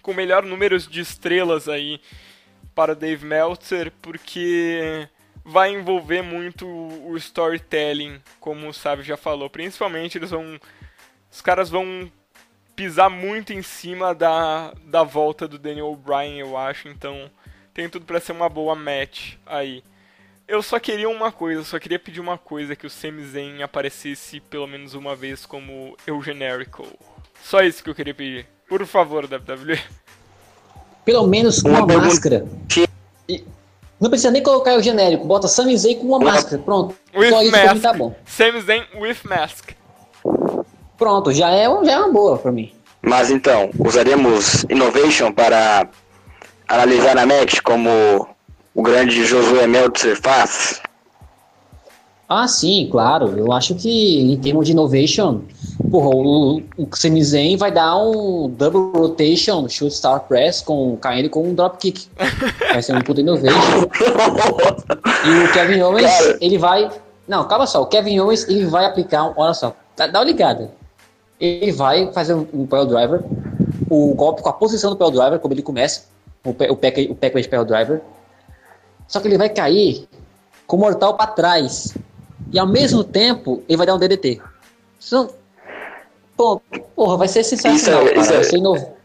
Com melhor números de estrelas aí para Dave Meltzer, porque vai envolver muito o storytelling, como o Sábio já falou. Principalmente eles vão. Os caras vão pisar muito em cima da, da volta do Daniel Bryan, eu acho. Então tem tudo para ser uma boa match aí. Eu só queria uma coisa, só queria pedir uma coisa, que o Sami Zayn aparecesse pelo menos uma vez como Eugenerico. Só isso que eu queria pedir. Por favor, WWE. Pelo menos com uma, uma máscara. E não precisa nem colocar o genérico, bota Sami Zayn com uma máscara, pronto. With Só isso mask. pra mim tá bom. Sami Zayn with mask. Pronto, já é, já é uma boa pra mim. Mas então, usaremos Innovation para analisar a match como o grande Josué Meltzer faz? Ah, sim, claro. Eu acho que em termos de innovation, porra, o, o Sami Zayn vai dar um double rotation shoot star press com caindo com um drop kick. Vai ser um puta innovation. e o Kevin Owens, Cara. ele vai. Não, calma só. O Kevin Owens, ele vai aplicar um. Olha só, dá, dá uma ligada. Ele vai fazer um, um driver, o golpe com a posição do pile driver, como ele começa, o, o, pack, o package driver. Só que ele vai cair com o mortal para trás. E ao mesmo tempo, ele vai dar um DDT. Isso, pô, porra, vai ser sensacional, isso é, isso. É, vai ser inovo.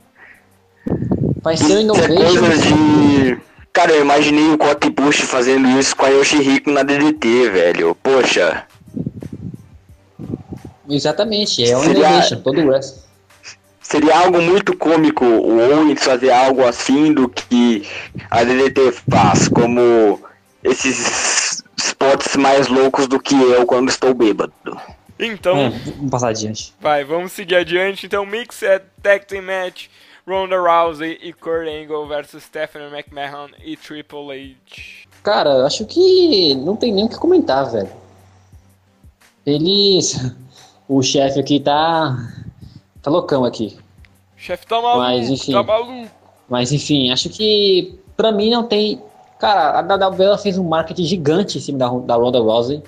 Vai ser um innovation. É de... Cara, eu imaginei o Cote Bush fazendo isso com a Yoshihiko na DDT, velho. Poxa. Exatamente, é um Seria... innovation, todo o resto seria algo muito cômico o Owens fazer algo assim do que a DDT faz, como esses spots mais loucos do que eu quando estou bêbado. Então, é, vamos passar adiante. Vai, vamos seguir adiante. Então, Mixed Tag Team Match, Ronda Rousey e Kurt Angle versus Stephanie McMahon e Triple H. Cara, acho que não tem nem o que comentar, velho. Eles. O chefe aqui tá. Tá loucão aqui chefe tá maluco, mas, enfim, tá maluco. Mas enfim, acho que pra mim não tem. Cara, a WWE fez um marketing gigante em cima da, da Ronda Rousey.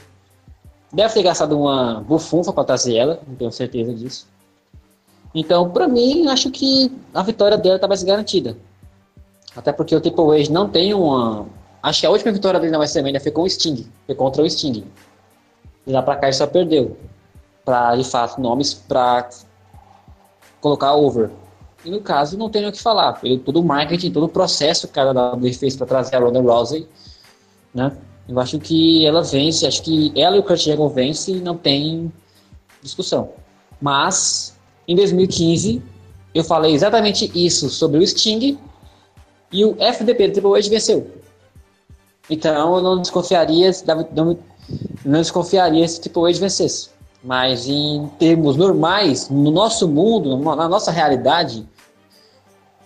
Deve ter gastado uma bufunfa pra trazer ela, não tenho certeza disso. Então, pra mim, acho que a vitória dela tá mais garantida. Até porque o Triple H não tem uma. Acho que a última vitória dele na WrestleMania foi com o Sting. Foi contra o Sting. E lá pra cá ele só perdeu. Pra, de fato, nomes pra colocar over. E no caso, não tenho o que falar. Ele, todo o marketing, todo o processo que a WWE fez para trazer a Ronda Rousey, né? Eu acho que ela vence, acho que ela e o Kurt Angle vencem não tem discussão. Mas, em 2015, eu falei exatamente isso sobre o Sting e o FDP do Triple H venceu. Então, eu não desconfiaria, não, não desconfiaria se o Triple H vencesse. Mas em termos normais, no nosso mundo, na nossa realidade,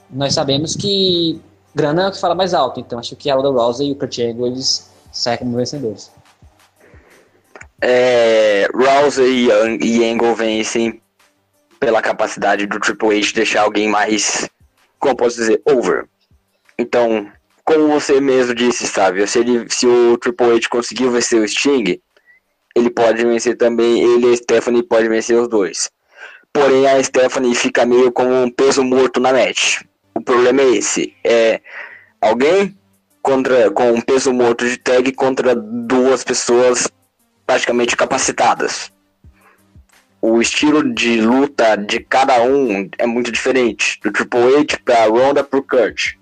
nós sabemos que grana é o que fala mais alto. Então acho que a Ronda Rousey e o Kurt Angle eles saem como vencedores. É, Rousey e Angle vencem pela capacidade do Triple H deixar alguém mais, como posso dizer, over. Então, como você mesmo disse, sabe, se, ele, se o Triple H conseguiu vencer o Sting, ele pode vencer também, ele e a Stephanie podem vencer os dois. Porém, a Stephanie fica meio como um peso morto na match. O problema é esse. É alguém contra com um peso morto de tag contra duas pessoas praticamente capacitadas. O estilo de luta de cada um é muito diferente. Do Triple H pra Ronda pro Kurt.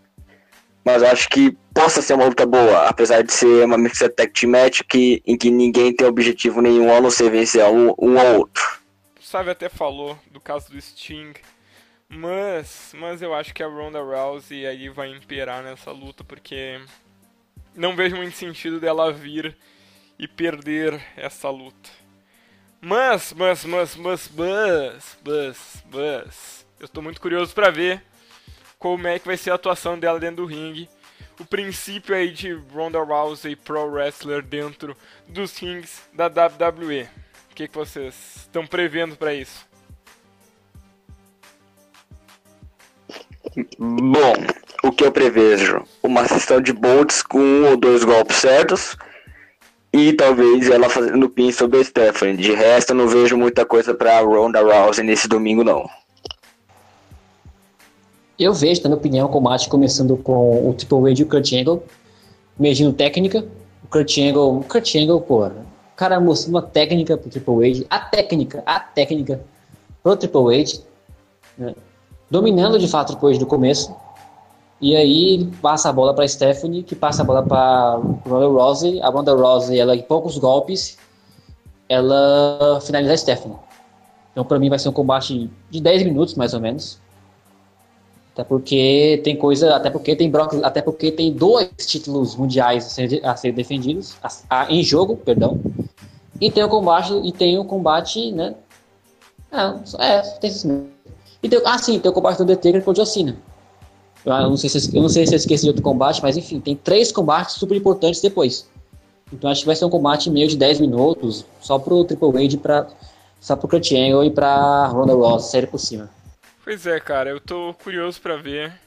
Mas acho que possa ser uma luta boa, apesar de ser uma mixed tag team match que, em que ninguém tem objetivo nenhum a não ser vencer um, um ao outro. O Sabe até falou do caso do Sting mas, mas eu acho que a Ronda Rousey aí vai imperar nessa luta porque não vejo muito sentido dela vir e perder essa luta. Mas, mas, mas, mas, mas, mas, mas, eu estou muito curioso para ver como é que vai ser a atuação dela dentro do ringue. O princípio aí de Ronda Rousey Pro Wrestler dentro dos rings da WWE. O que, que vocês estão prevendo para isso? Bom, o que eu prevejo? Uma sessão de bolts com um ou dois golpes certos e talvez ela fazendo pin sobre a Stephanie. De resto, eu não vejo muita coisa para Ronda Rousey nesse domingo, não. Eu vejo, na minha opinião, o combate começando com o Triple H e o Kurt Angle, medindo técnica. O Kurt Angle, o Kurt Angle, pô, o cara mostrou uma técnica pro Triple H, a técnica, a técnica pro Triple H, né? dominando de fato depois do começo. E aí passa a bola para Stephanie, que passa a bola para Ronda Rousey. A Ronda Rousey, ela em poucos golpes, ela finaliza a Stephanie. Então para mim vai ser um combate de 10 minutos mais ou menos. Até porque tem coisa, até porque tem Brock, até porque tem dois títulos mundiais a ser, a ser defendidos a, a, em jogo, perdão. E tem o combate e tem o combate, né? É, é tem isso E tem, ah, sim, tem o combate do Undertaker com o Jocina. Eu não sei se eu não sei se eu esqueci de outro combate, mas enfim, tem três combates super importantes depois. Então acho que vai ser um combate meio de 10 minutos, só pro Triple H só pro Kurt Angle e pra Ronda Rousey sair por cima. Pois é, cara, eu tô curioso para ver.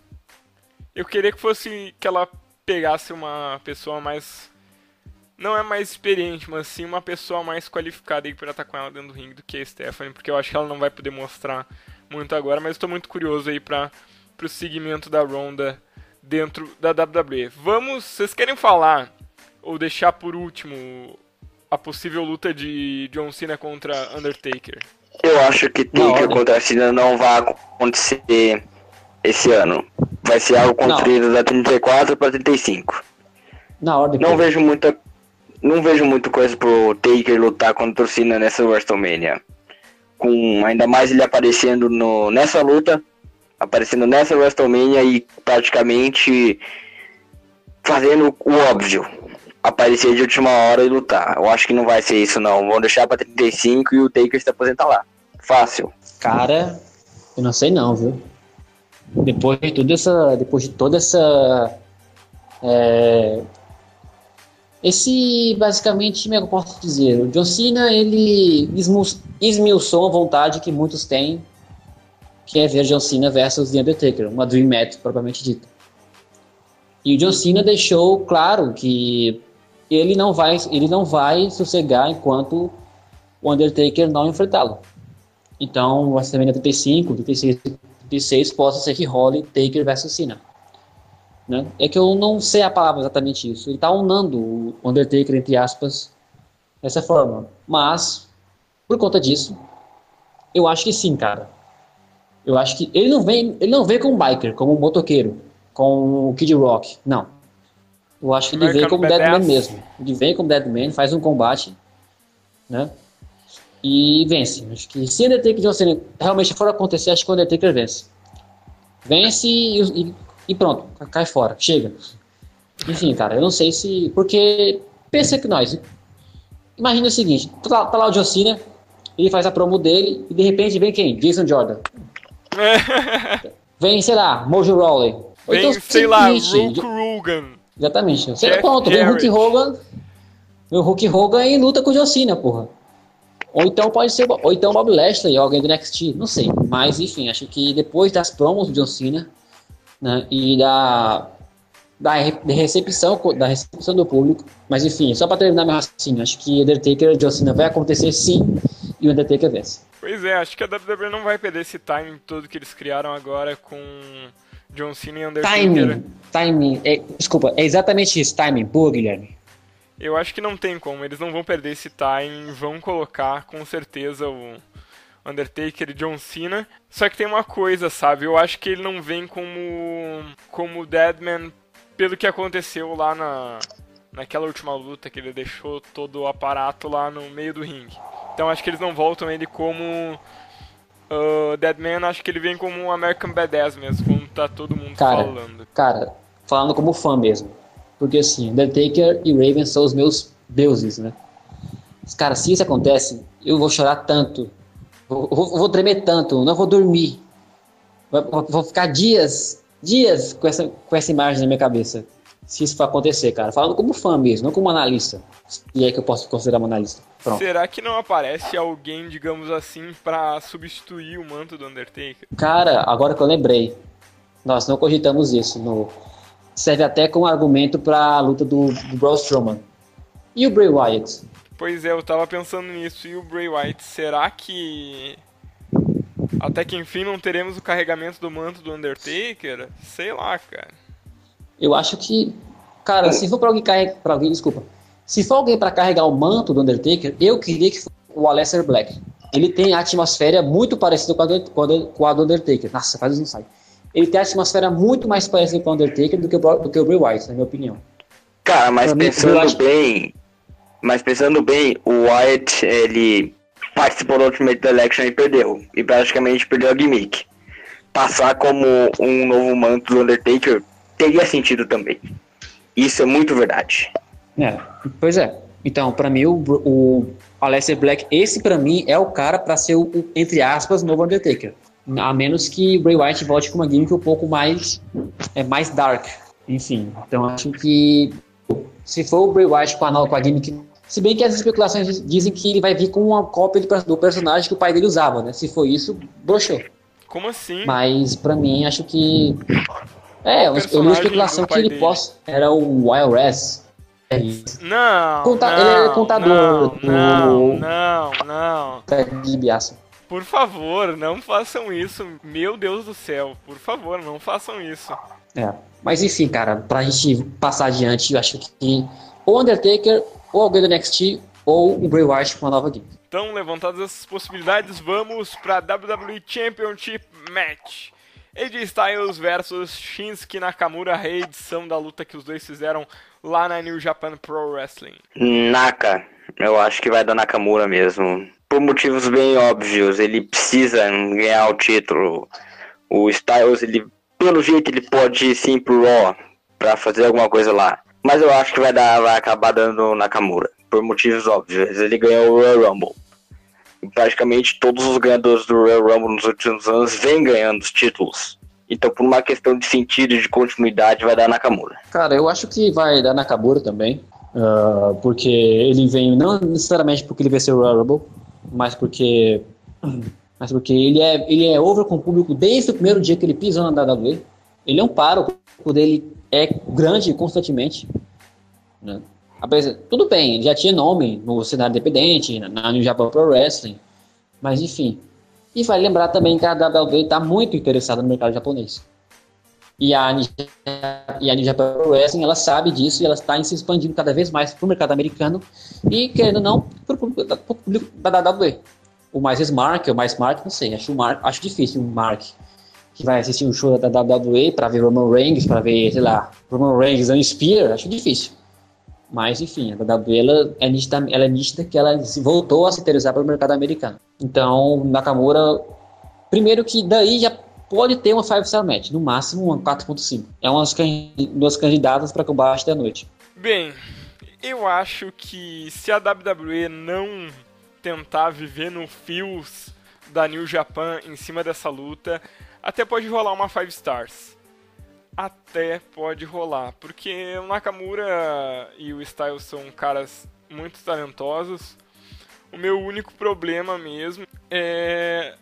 Eu queria que fosse que ela pegasse uma pessoa mais. Não é mais experiente, mas sim uma pessoa mais qualificada aí pra estar com ela dentro do ringue do que a Stephanie, porque eu acho que ela não vai poder mostrar muito agora, mas estou muito curioso aí pra, pro segmento da Ronda dentro da WWE. Vamos, vocês querem falar ou deixar por último a possível luta de John Cena contra Undertaker? Eu acho que Taker contra Cena não vai acontecer esse ano. Vai ser algo construído da 34 para 35. Na ordem. Não vejo muita não vejo muita coisa pro Taker lutar contra o Cena nessa WrestleMania. Com ainda mais ele aparecendo no, nessa luta, aparecendo nessa WrestleMania e praticamente fazendo o óbvio. Aparecer de última hora e lutar. Eu acho que não vai ser isso não. Vão deixar para 35 e o Taker se aposentar lá. Fácil. Cara, eu não sei não, viu? Depois de toda essa. Depois de toda essa. É, esse, basicamente, como é que eu posso dizer? O John Cena, ele esmiuçou a vontade que muitos têm, que é ver John Cena versus The Undertaker, uma Dream Match, propriamente dita. E o John Cena deixou claro que ele não vai, ele não vai sossegar enquanto o Undertaker não enfrentá-lo. Então, o WrestleMania 35, 36, 36 possa ser que role Taker versus Cena. Né? É que eu não sei a palavra exatamente isso. Ele está unando o Undertaker, entre aspas, dessa forma. Mas, por conta disso, eu acho que sim, cara. Eu acho que ele não vem, ele não vem como biker, como motoqueiro, com o Kid Rock. Não. Eu acho que ele vem como Deadman mesmo. Ele vem como Deadman, faz um combate, né? E vence. Acho que se Undertaker John Cena realmente for acontecer, acho que o Undertaker vence. Vence e, e, e, pronto, cai fora, chega. Enfim, cara, eu não sei se. Porque pensa que nós. Imagina o seguinte: tá lá, tá lá o John Cena, ele faz a promo dele e de repente vem quem? Jason Jordan. vem, sei lá, Mojo Rawley. Vem, então, sei lá, Hulk Hogan. Exatamente. Você pronto, vem o Hulk Hogan. Vem o Hulk Hogan e luta com o John Cena, porra. Ou então pode ser, ou então Bob Lashley, alguém do NXT, não sei. Mas enfim, acho que depois das promos do John Cena né, e da, da recepção da recepção do público, mas enfim, só para terminar meu raciocínio, acho que Undertaker e John Cena vai acontecer sim e o Undertaker vence. Pois é, acho que a WWE não vai perder esse timing todo que eles criaram agora com John Cena e Undertaker. Timing, timing, é, desculpa, é exatamente isso, timing, boa Guilherme. Eu acho que não tem como, eles não vão perder esse time, vão colocar com certeza o Undertaker e John Cena. Só que tem uma coisa, sabe? Eu acho que ele não vem como como Deadman pelo que aconteceu lá na naquela última luta que ele deixou todo o aparato lá no meio do ringue. Então acho que eles não voltam ele como uh, Deadman, acho que ele vem como um American Badass mesmo, como tá todo mundo cara, falando. Cara, falando como fã mesmo. Porque assim, Undertaker e Raven são os meus deuses, né? Cara, se isso acontece, eu vou chorar tanto. Vou, vou, vou tremer tanto, não vou dormir. Vou, vou, ficar dias, dias com essa, com essa imagem na minha cabeça. Se isso for acontecer, cara. Falando como fã mesmo, não como analista. E é que eu posso considerar um analista. Pronto. Será que não aparece alguém, digamos assim, para substituir o manto do Undertaker? Cara, agora que eu lembrei. Nós não cogitamos isso no serve até como argumento para a luta do, do Braun Strowman. E o Bray Wyatt? Pois é, eu tava pensando nisso. E o Bray Wyatt, será que até que enfim não teremos o carregamento do manto do Undertaker? Sei lá, cara. Eu acho que, cara, se for para alguém carregar, para alguém, desculpa, se for alguém para carregar o manto do Undertaker, eu queria que fosse o Aleister Black. Ele tem a atmosfera muito parecida com a do, com a do Undertaker. Nossa, faz não sai. Ele tem a atmosfera muito mais parecida com o Undertaker do que o, do que o Bray Wyatt, na minha opinião. Cara, mas mim, pensando bem, mas pensando bem, o Wyatt, ele participou do Ultimate Election e perdeu. E praticamente perdeu a gimmick. Passar como um novo manto do Undertaker teria sentido também. Isso é muito verdade. É, pois é. Então, pra mim, o, o Aleister Black, esse pra mim é o cara pra ser o, o, entre aspas, novo Undertaker. A menos que o Bray Wyatt volte com uma gimmick um pouco mais, é, mais dark. Enfim, então acho que se for o Bray Wyatt com a, com a gimmick... Se bem que as especulações diz- dizem que ele vai vir com uma cópia do, personagem que o pai dele usava, né? Se for isso, broxou. Como assim? Mas pra mim, acho que. É, eu, eu li uma especulação que ele dele. possa. Era o Wild West. É isso. Não, Conta- não, ele é contador não, do- não, não. Ted DiBiase. Por favor, não façam isso. Meu Deus do céu, por favor, não façam isso. É. Mas enfim, cara, pra gente passar adiante, eu acho que ou Undertaker, ou alguém do NXT, ou o Bray Wyatt com uma nova gimmick. Então, levantadas essas possibilidades, vamos pra WWE Championship Match. AJ Styles versus Shinsuke Nakamura, a reedição da luta que os dois fizeram lá na New Japan Pro Wrestling. Naka, eu acho que vai dar Nakamura mesmo. Por motivos bem óbvios, ele precisa ganhar o título. O Styles, ele, pelo jeito, ele pode sim pro Raw pra fazer alguma coisa lá. Mas eu acho que vai dar, vai acabar dando Nakamura. Por motivos óbvios. Ele ganhou o Royal Rumble. Praticamente todos os ganhadores do Royal Rumble nos últimos anos vêm ganhando os títulos. Então, por uma questão de sentido de continuidade, vai dar Nakamura. Cara, eu acho que vai dar Nakamura também. ah, porque ele vem, não necessariamente porque ele venceu o Royal Rumble, mas porque. Mas porque ele é, ele é over com o público desde o primeiro dia que ele pisou na WWE. Ele é um paro, o público dele é grande constantemente. Né? Tudo bem, ele já tinha nome no cenário independente, na, New Japan Pro Wrestling, mas enfim. E vai lembrar também que a WWE está muito interessada no mercado japonês. E a, New- e Japan Pro Wrestling, ela sabe disso e ela está se expandindo cada vez mais para o mercado americano e, querendo ou não, para o público da- WWE. O mais smart, o mais smart, não sei, acho, Mark, acho difícil um Mark que vai assistir um show da WWE para ver Roman Reigns, para ver, sei lá, Roman Reigns and Spear, acho difícil. Mas, enfim, a WWE ela é, nítida, ela é nítida que ela voltou a se interessar pelo mercado americano. Então, Nakamura, primeiro que daí já pode ter uma 5-star match, no máximo uma 4.5. É uma das can- das candidatas para combate da noite. Bem, eu acho que se a WWE não tentar viver no fios da New Japan em cima dessa luta, até pode rolar uma 5 stars. Até pode rolar, porque o Nakamura e o Styles são caras muito talentosos. O meu único problema mesmo é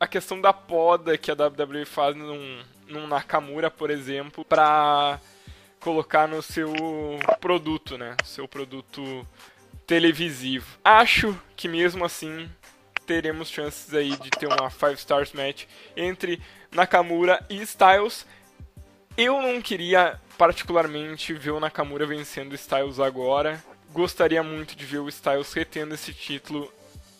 a questão da poda que a WWE faz num, num Nakamura, por exemplo, pra colocar no seu produto, né? Seu produto televisivo. Acho que mesmo assim teremos chances aí de ter uma 5 stars match entre Nakamura e Styles. Eu não queria particularmente ver o Nakamura vencendo o Styles agora. Gostaria muito de ver o Styles retendo esse título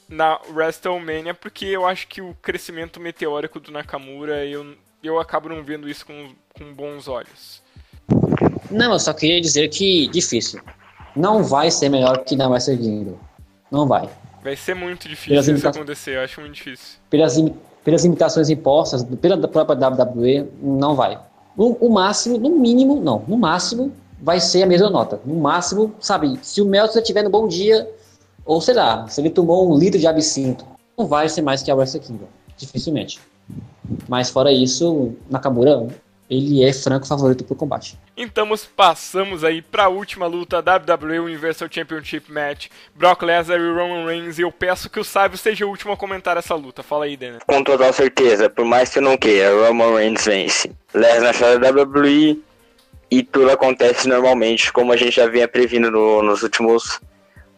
na WrestleMania, porque eu acho que o crescimento meteórico do Nakamura, eu, eu acabo não vendo isso com, com bons olhos. Não, eu só queria dizer que difícil. Não vai ser melhor que na Wrestle Kingdom. Não vai. Vai ser muito difícil Pelas isso imita- acontecer, eu acho muito difícil. pelas, imi- pelas imitações impostas pela própria WWE, não vai. O, o máximo, no mínimo, não. No máximo, vai ser a mesma nota. No máximo, sabe, se o Meltzer tiver no bom dia, ou sei lá, se ele tomou um litro de absinto, não vai ser mais que a Wrestle Kingdom. Dificilmente. Mas fora isso, Nakamura, ele é franco favorito pro combate. Então passamos aí pra última luta da WWE Universal Championship Match, Brock Lesnar e Roman Reigns, e eu peço que o Sábio seja o último a comentar essa luta. Fala aí, Denner. Com total certeza, por mais que eu não queira, Roman Reigns vence. Lesnar sai da WWE e tudo acontece normalmente, como a gente já vinha previndo no- nos últimos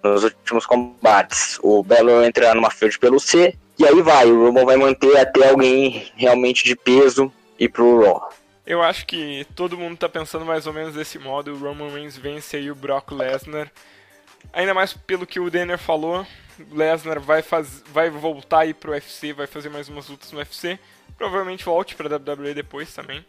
nos últimos combates. O Belo entra numa field pelo C e aí vai, o Roman vai manter até alguém realmente de peso ir pro Raw. Eu acho que todo mundo tá pensando mais ou menos desse modo. O Roman Reigns vence aí o Brock Lesnar. Ainda mais pelo que o Denner falou. Lesnar vai, faz, vai voltar aí pro UFC, vai fazer mais umas lutas no UFC. Provavelmente volte pra WWE depois também.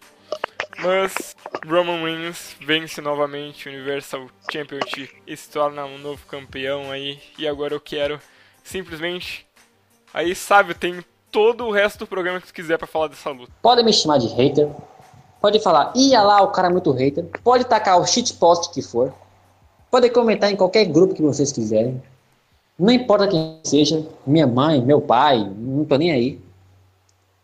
Mas Roman Reigns vence novamente o Universal Championship e se torna um novo campeão aí. E agora eu quero simplesmente. Aí, sabe, tem todo o resto do programa que você quiser para falar dessa luta. Pode me chamar de hater. Pode falar, ia lá, o cara é muito hater. Pode tacar o shitpost que for. Pode comentar em qualquer grupo que vocês quiserem. Não importa quem seja, minha mãe, meu pai, não tô nem aí.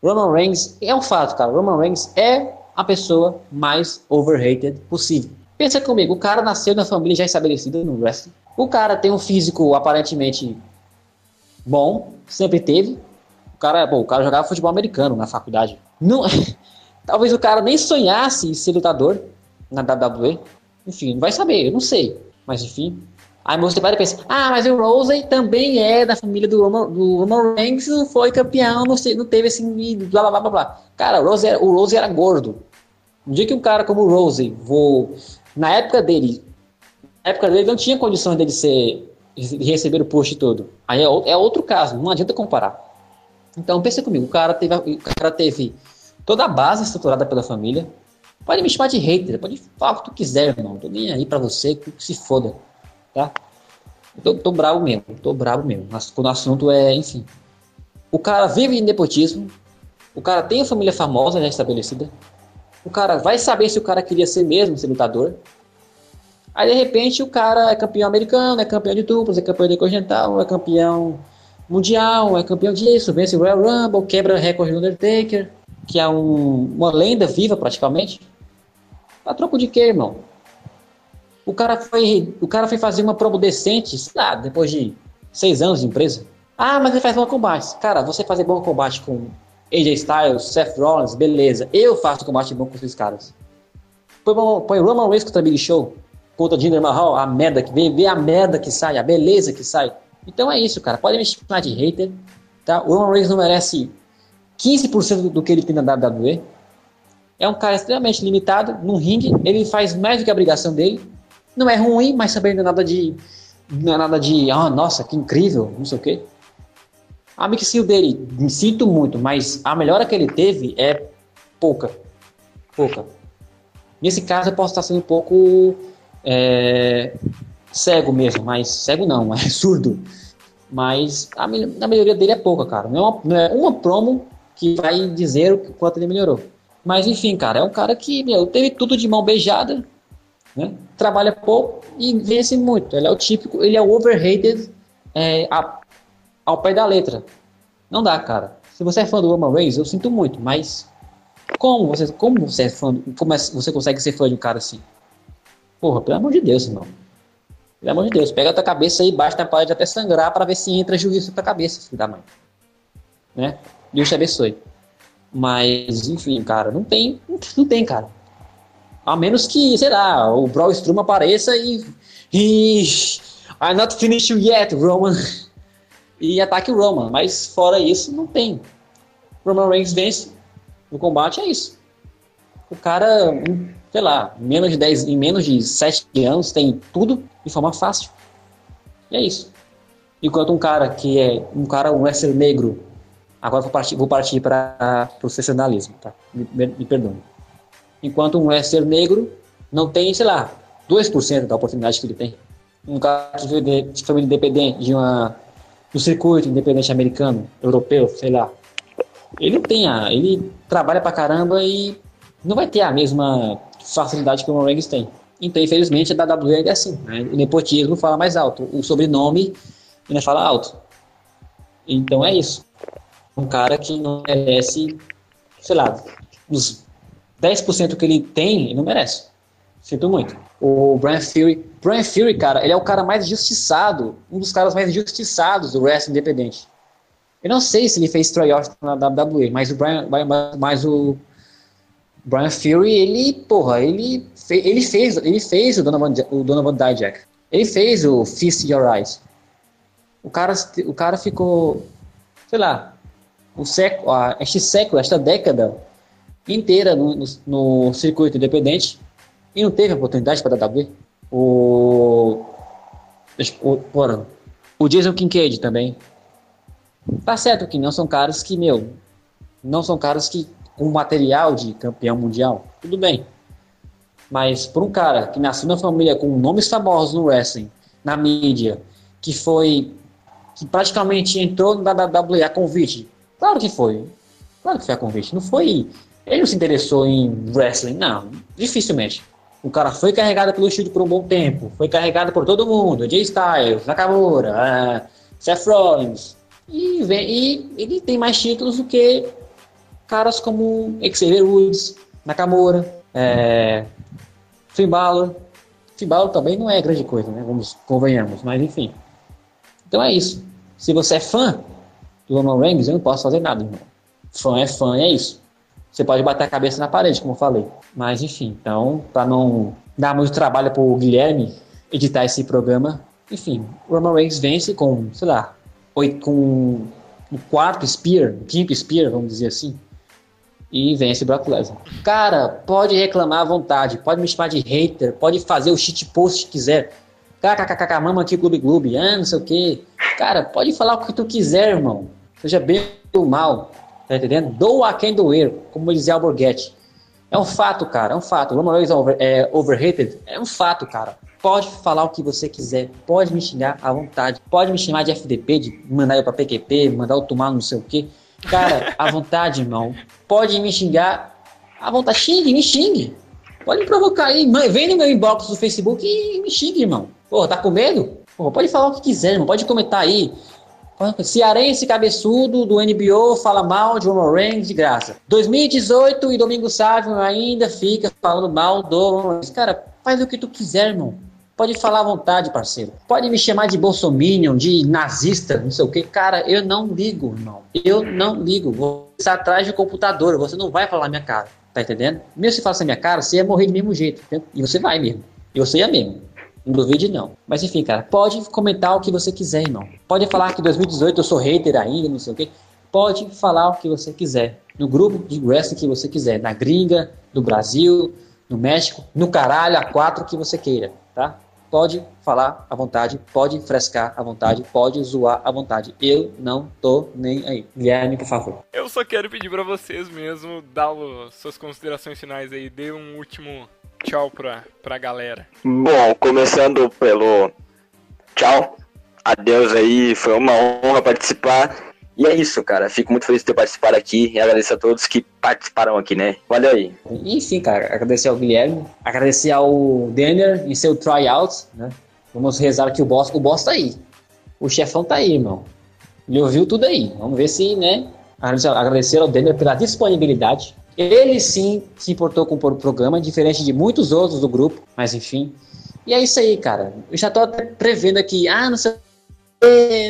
Roman Reigns é um fato, cara. Roman Reigns é a pessoa mais overrated possível. Pensa comigo, o cara nasceu na família já estabelecida no wrestling. O cara tem um físico aparentemente bom, sempre teve. O cara, bom, o cara jogava futebol americano na faculdade. Não, talvez o cara nem sonhasse em ser lutador na WWE. Enfim, não vai saber, eu não sei. Mas enfim. Aí você vai pensar, ah, mas o Rose também é da família do Roman, do Roman Reigns, foi campeão, não, sei, não teve assim, blá blá blá blá. Cara, o Rose, era, era gordo. Um dia que um cara como o Rose, vou, na época dele, na época dele não tinha condições dele ser, de receber o post todo. Aí é, é outro caso, não adianta comparar. Então pensa comigo, o cara teve, o cara teve toda a base estruturada pela família. Pode me chamar de hater, pode falar o que tu quiser, irmão. Tô nem aí pra você, que se foda. Tá? Tô, tô bravo mesmo, tô bravo mesmo. Quando o assunto é, enfim. O cara vive em nepotismo, o cara tem a família famosa já estabelecida, o cara vai saber se o cara queria ser mesmo ser lutador. Aí de repente o cara é campeão americano, é campeão de duplas, é campeão de continental, é campeão mundial, é campeão disso, vence o Royal Rumble, quebra recorde do Undertaker, que é um, uma lenda viva praticamente. A troco de quê, irmão? O cara foi, o cara foi fazer uma promo decente, sei lá, depois de seis anos de empresa. Ah, mas ele faz bom combate. Cara, você fazer bom combate com AJ Styles, Seth Rollins, beleza. Eu faço combate bom com esses caras. Põe, põe Roman Reigns contra Big Show, contra Jinder Mahal, a merda que vem, vê a merda que sai, a beleza que sai. Então é isso, cara. Pode me chamar de hater, tá? O Roman Reigns não merece 15% do que ele tem na WWE. É um cara extremamente limitado no ringue. Ele faz mais do que a obrigação dele. Não é ruim, mas também não é nada de. Não é nada de. Ah, nossa, que incrível, não sei o quê. A mixil dele, sinto muito, mas a melhora que ele teve é pouca. Pouca. Nesse caso, eu posso estar sendo um pouco é, cego mesmo, mas cego não, é surdo. Mas a, a melhoria dele é pouca, cara. Não é uma, não é uma promo que vai dizer o quanto ele melhorou. Mas enfim, cara, é um cara que meu, teve tudo de mão beijada, né? trabalha pouco e vence muito. Ele é o típico, ele é o overrated é, a, ao pé da letra. Não dá, cara. Se você é fã do Roman Reigns, eu sinto muito, mas como você, como você é fã, como é, você consegue ser fã de um cara assim? Porra, pelo amor de Deus, irmão. Pelo amor de Deus, pega a tua cabeça aí, bate na parede até sangrar para ver se entra juízo pra cabeça, filho da mãe. Né? Deus te abençoe. Mas, enfim, cara, não tem, não tem, cara. A menos que, sei lá, o Braun Strowman apareça e, e I'm not finished yet, Roman e ataque o Roman. Mas fora isso, não tem. Roman Reigns vence no combate, é isso. O cara, sei lá, menos de 10, em menos de 7 anos tem tudo de forma fácil. E é isso. Enquanto um cara que é um cara, um wrestler negro, agora vou partir, vou partir para o sensacionalismo, tá? Me, me, perdoe. Enquanto um wrestler negro não tem, sei lá, 2% da oportunidade que ele tem. Um cara que veio de família independente, de uma do circuito independente americano, europeu, sei lá. Ele tem a. Ele trabalha pra caramba e não vai ter a mesma facilidade que o Reigns tem. Então, infelizmente, a WWE é assim. Né? O nepotismo fala mais alto. O sobrenome ainda fala alto. Então é isso. Um cara que não merece, sei lá, os 10% que ele tem, ele não merece. Sinto muito. O Brian Fury. Brian Fury, cara, ele é o cara mais injustiçado, um dos caras mais injustiçados do wrestling independente. Eu não sei se ele fez Troy Austin na WWE, mas o Brian, mas o Brian Fury, ele, porra, ele, fe, ele fez, ele fez o Donovan, o Donovan Dijak. Ele fez o Fist Your Eyes. O cara, o cara ficou, sei lá, o século, este século, esta década inteira no, no, no circuito independente e não teve oportunidade para a WWE. O, o, porra, O Jason Kincaid também. Tá certo que não são caras que, meu, não são caras que com material de campeão mundial, tudo bem. Mas por um cara que nasceu na família com nomes famosos no wrestling, na mídia, que foi que praticamente entrou na WWE a convite. Claro que foi. Claro que foi a convite. Não foi. Ele não se interessou em wrestling, não. Dificilmente. O cara foi carregado pelo Shield por um bom tempo. Foi carregado por todo mundo. Jay Styles, Nakamura, uh, Seth Rollins. E, vem, e ele tem mais títulos do que caras como Xavier Woods, Nakamura, é, Finn Balor. Finn Balor também não é grande coisa, né? Vamos, convenhamos. Mas enfim. Então é isso. Se você é fã do Roman Reigns, eu não posso fazer nada, irmão. Fã é fã, é isso. Você pode bater a cabeça na parede, como eu falei. Mas enfim, então, para não dar muito trabalho pro Guilherme editar esse programa, enfim, o Roman Reigns vence com, sei lá, oito, com o quarto Spear, o quinto Spear, vamos dizer assim, e vence o Brock Lesnar. Cara, pode reclamar à vontade, pode me chamar de hater, pode fazer o shit post que quiser. KKKK, mama aqui, clube clube, ah, não sei o que. Cara, pode falar o que tu quiser, irmão. Seja bem ou mal. Tá entendendo? Doa quem doer, como dizia Alborguete. É um fato, cara, é um fato. Roman Reigns é overrated? É um fato, cara. Pode falar o que você quiser, pode me xingar à vontade, pode me chamar de FDP, de mandar eu pra PQP, mandar eu tomar não sei o que. Cara, à vontade, irmão. Pode me xingar à vontade, xingue, me xingue. Pode me provocar aí, vem no meu inbox do Facebook e me xingue, irmão. Pô, tá com medo? Pode falar o que quiser, irmão. Pode comentar aí. Cearense cabeçudo do NBO fala mal de Reigns de graça. 2018 e Domingo Sávio ainda fica falando mal do Reigns. Cara, faz o que tu quiser, irmão. Pode falar à vontade, parceiro. Pode me chamar de bolsominion, de nazista, não sei o que. Cara, eu não ligo, irmão. Eu não ligo. Você está atrás do computador, você não vai falar minha cara. Tá entendendo? Mesmo se na minha cara, você ia morrer do mesmo jeito. E você vai mesmo. E você ia mesmo. Não duvide, não. Mas enfim, cara, pode comentar o que você quiser, irmão. Pode falar que em 2018 eu sou hater ainda, não sei o quê. Pode falar o que você quiser. No grupo de wrestling que você quiser. Na gringa, no Brasil, no México, no caralho, a quatro que você queira, tá? Pode falar à vontade, pode frescar à vontade, pode zoar à vontade. Eu não tô nem aí. Guilherme, por favor. Eu só quero pedir para vocês mesmo dar suas considerações finais aí. Dê um último tchau pra, pra galera? Bom, começando pelo tchau. Adeus aí, foi uma honra participar. E é isso, cara. Fico muito feliz de ter participado aqui e agradeço a todos que participaram aqui, né? Valeu aí. E sim, cara, agradecer ao Guilherme, agradecer ao Denner em seu tryout, né? Vamos rezar que o boss, o boss tá aí. O chefão tá aí, irmão. Ele ouviu tudo aí. Vamos ver se, né? Agradecer ao Denner pela disponibilidade ele sim se importou com o programa, diferente de muitos outros do grupo, mas enfim. E é isso aí, cara. Eu já tô até prevendo aqui, ah, não sei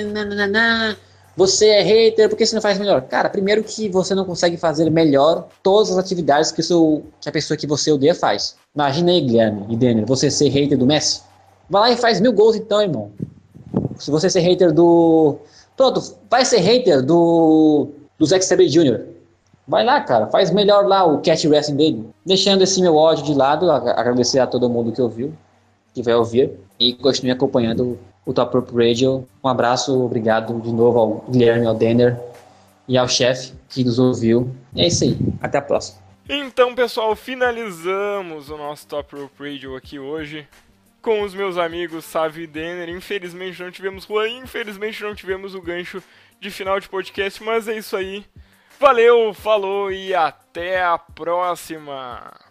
nananana, você é hater, por que você não faz melhor? Cara, primeiro que você não consegue fazer melhor todas as atividades que, seu, que a pessoa que você odeia faz. Imagina aí, Guilherme e Daniel, você ser hater do Messi. Vai lá e faz mil gols então, irmão. Se você ser hater do... Pronto, vai ser hater do... do Zack Sabre Jr. Vai lá, cara, faz melhor lá o cat wrestling dele. Deixando esse meu ódio de lado, agradecer a todo mundo que ouviu, que vai ouvir, e continue acompanhando o Top Rope Radio. Um abraço, obrigado de novo ao Guilherme, ao Denner e ao chefe que nos ouviu. É isso aí, até a próxima. Então, pessoal, finalizamos o nosso Top Rope Radio aqui hoje com os meus amigos Savi e Denner. Infelizmente não tivemos Juan, infelizmente não tivemos o gancho de final de podcast, mas é isso aí. Valeu, falou e até a próxima!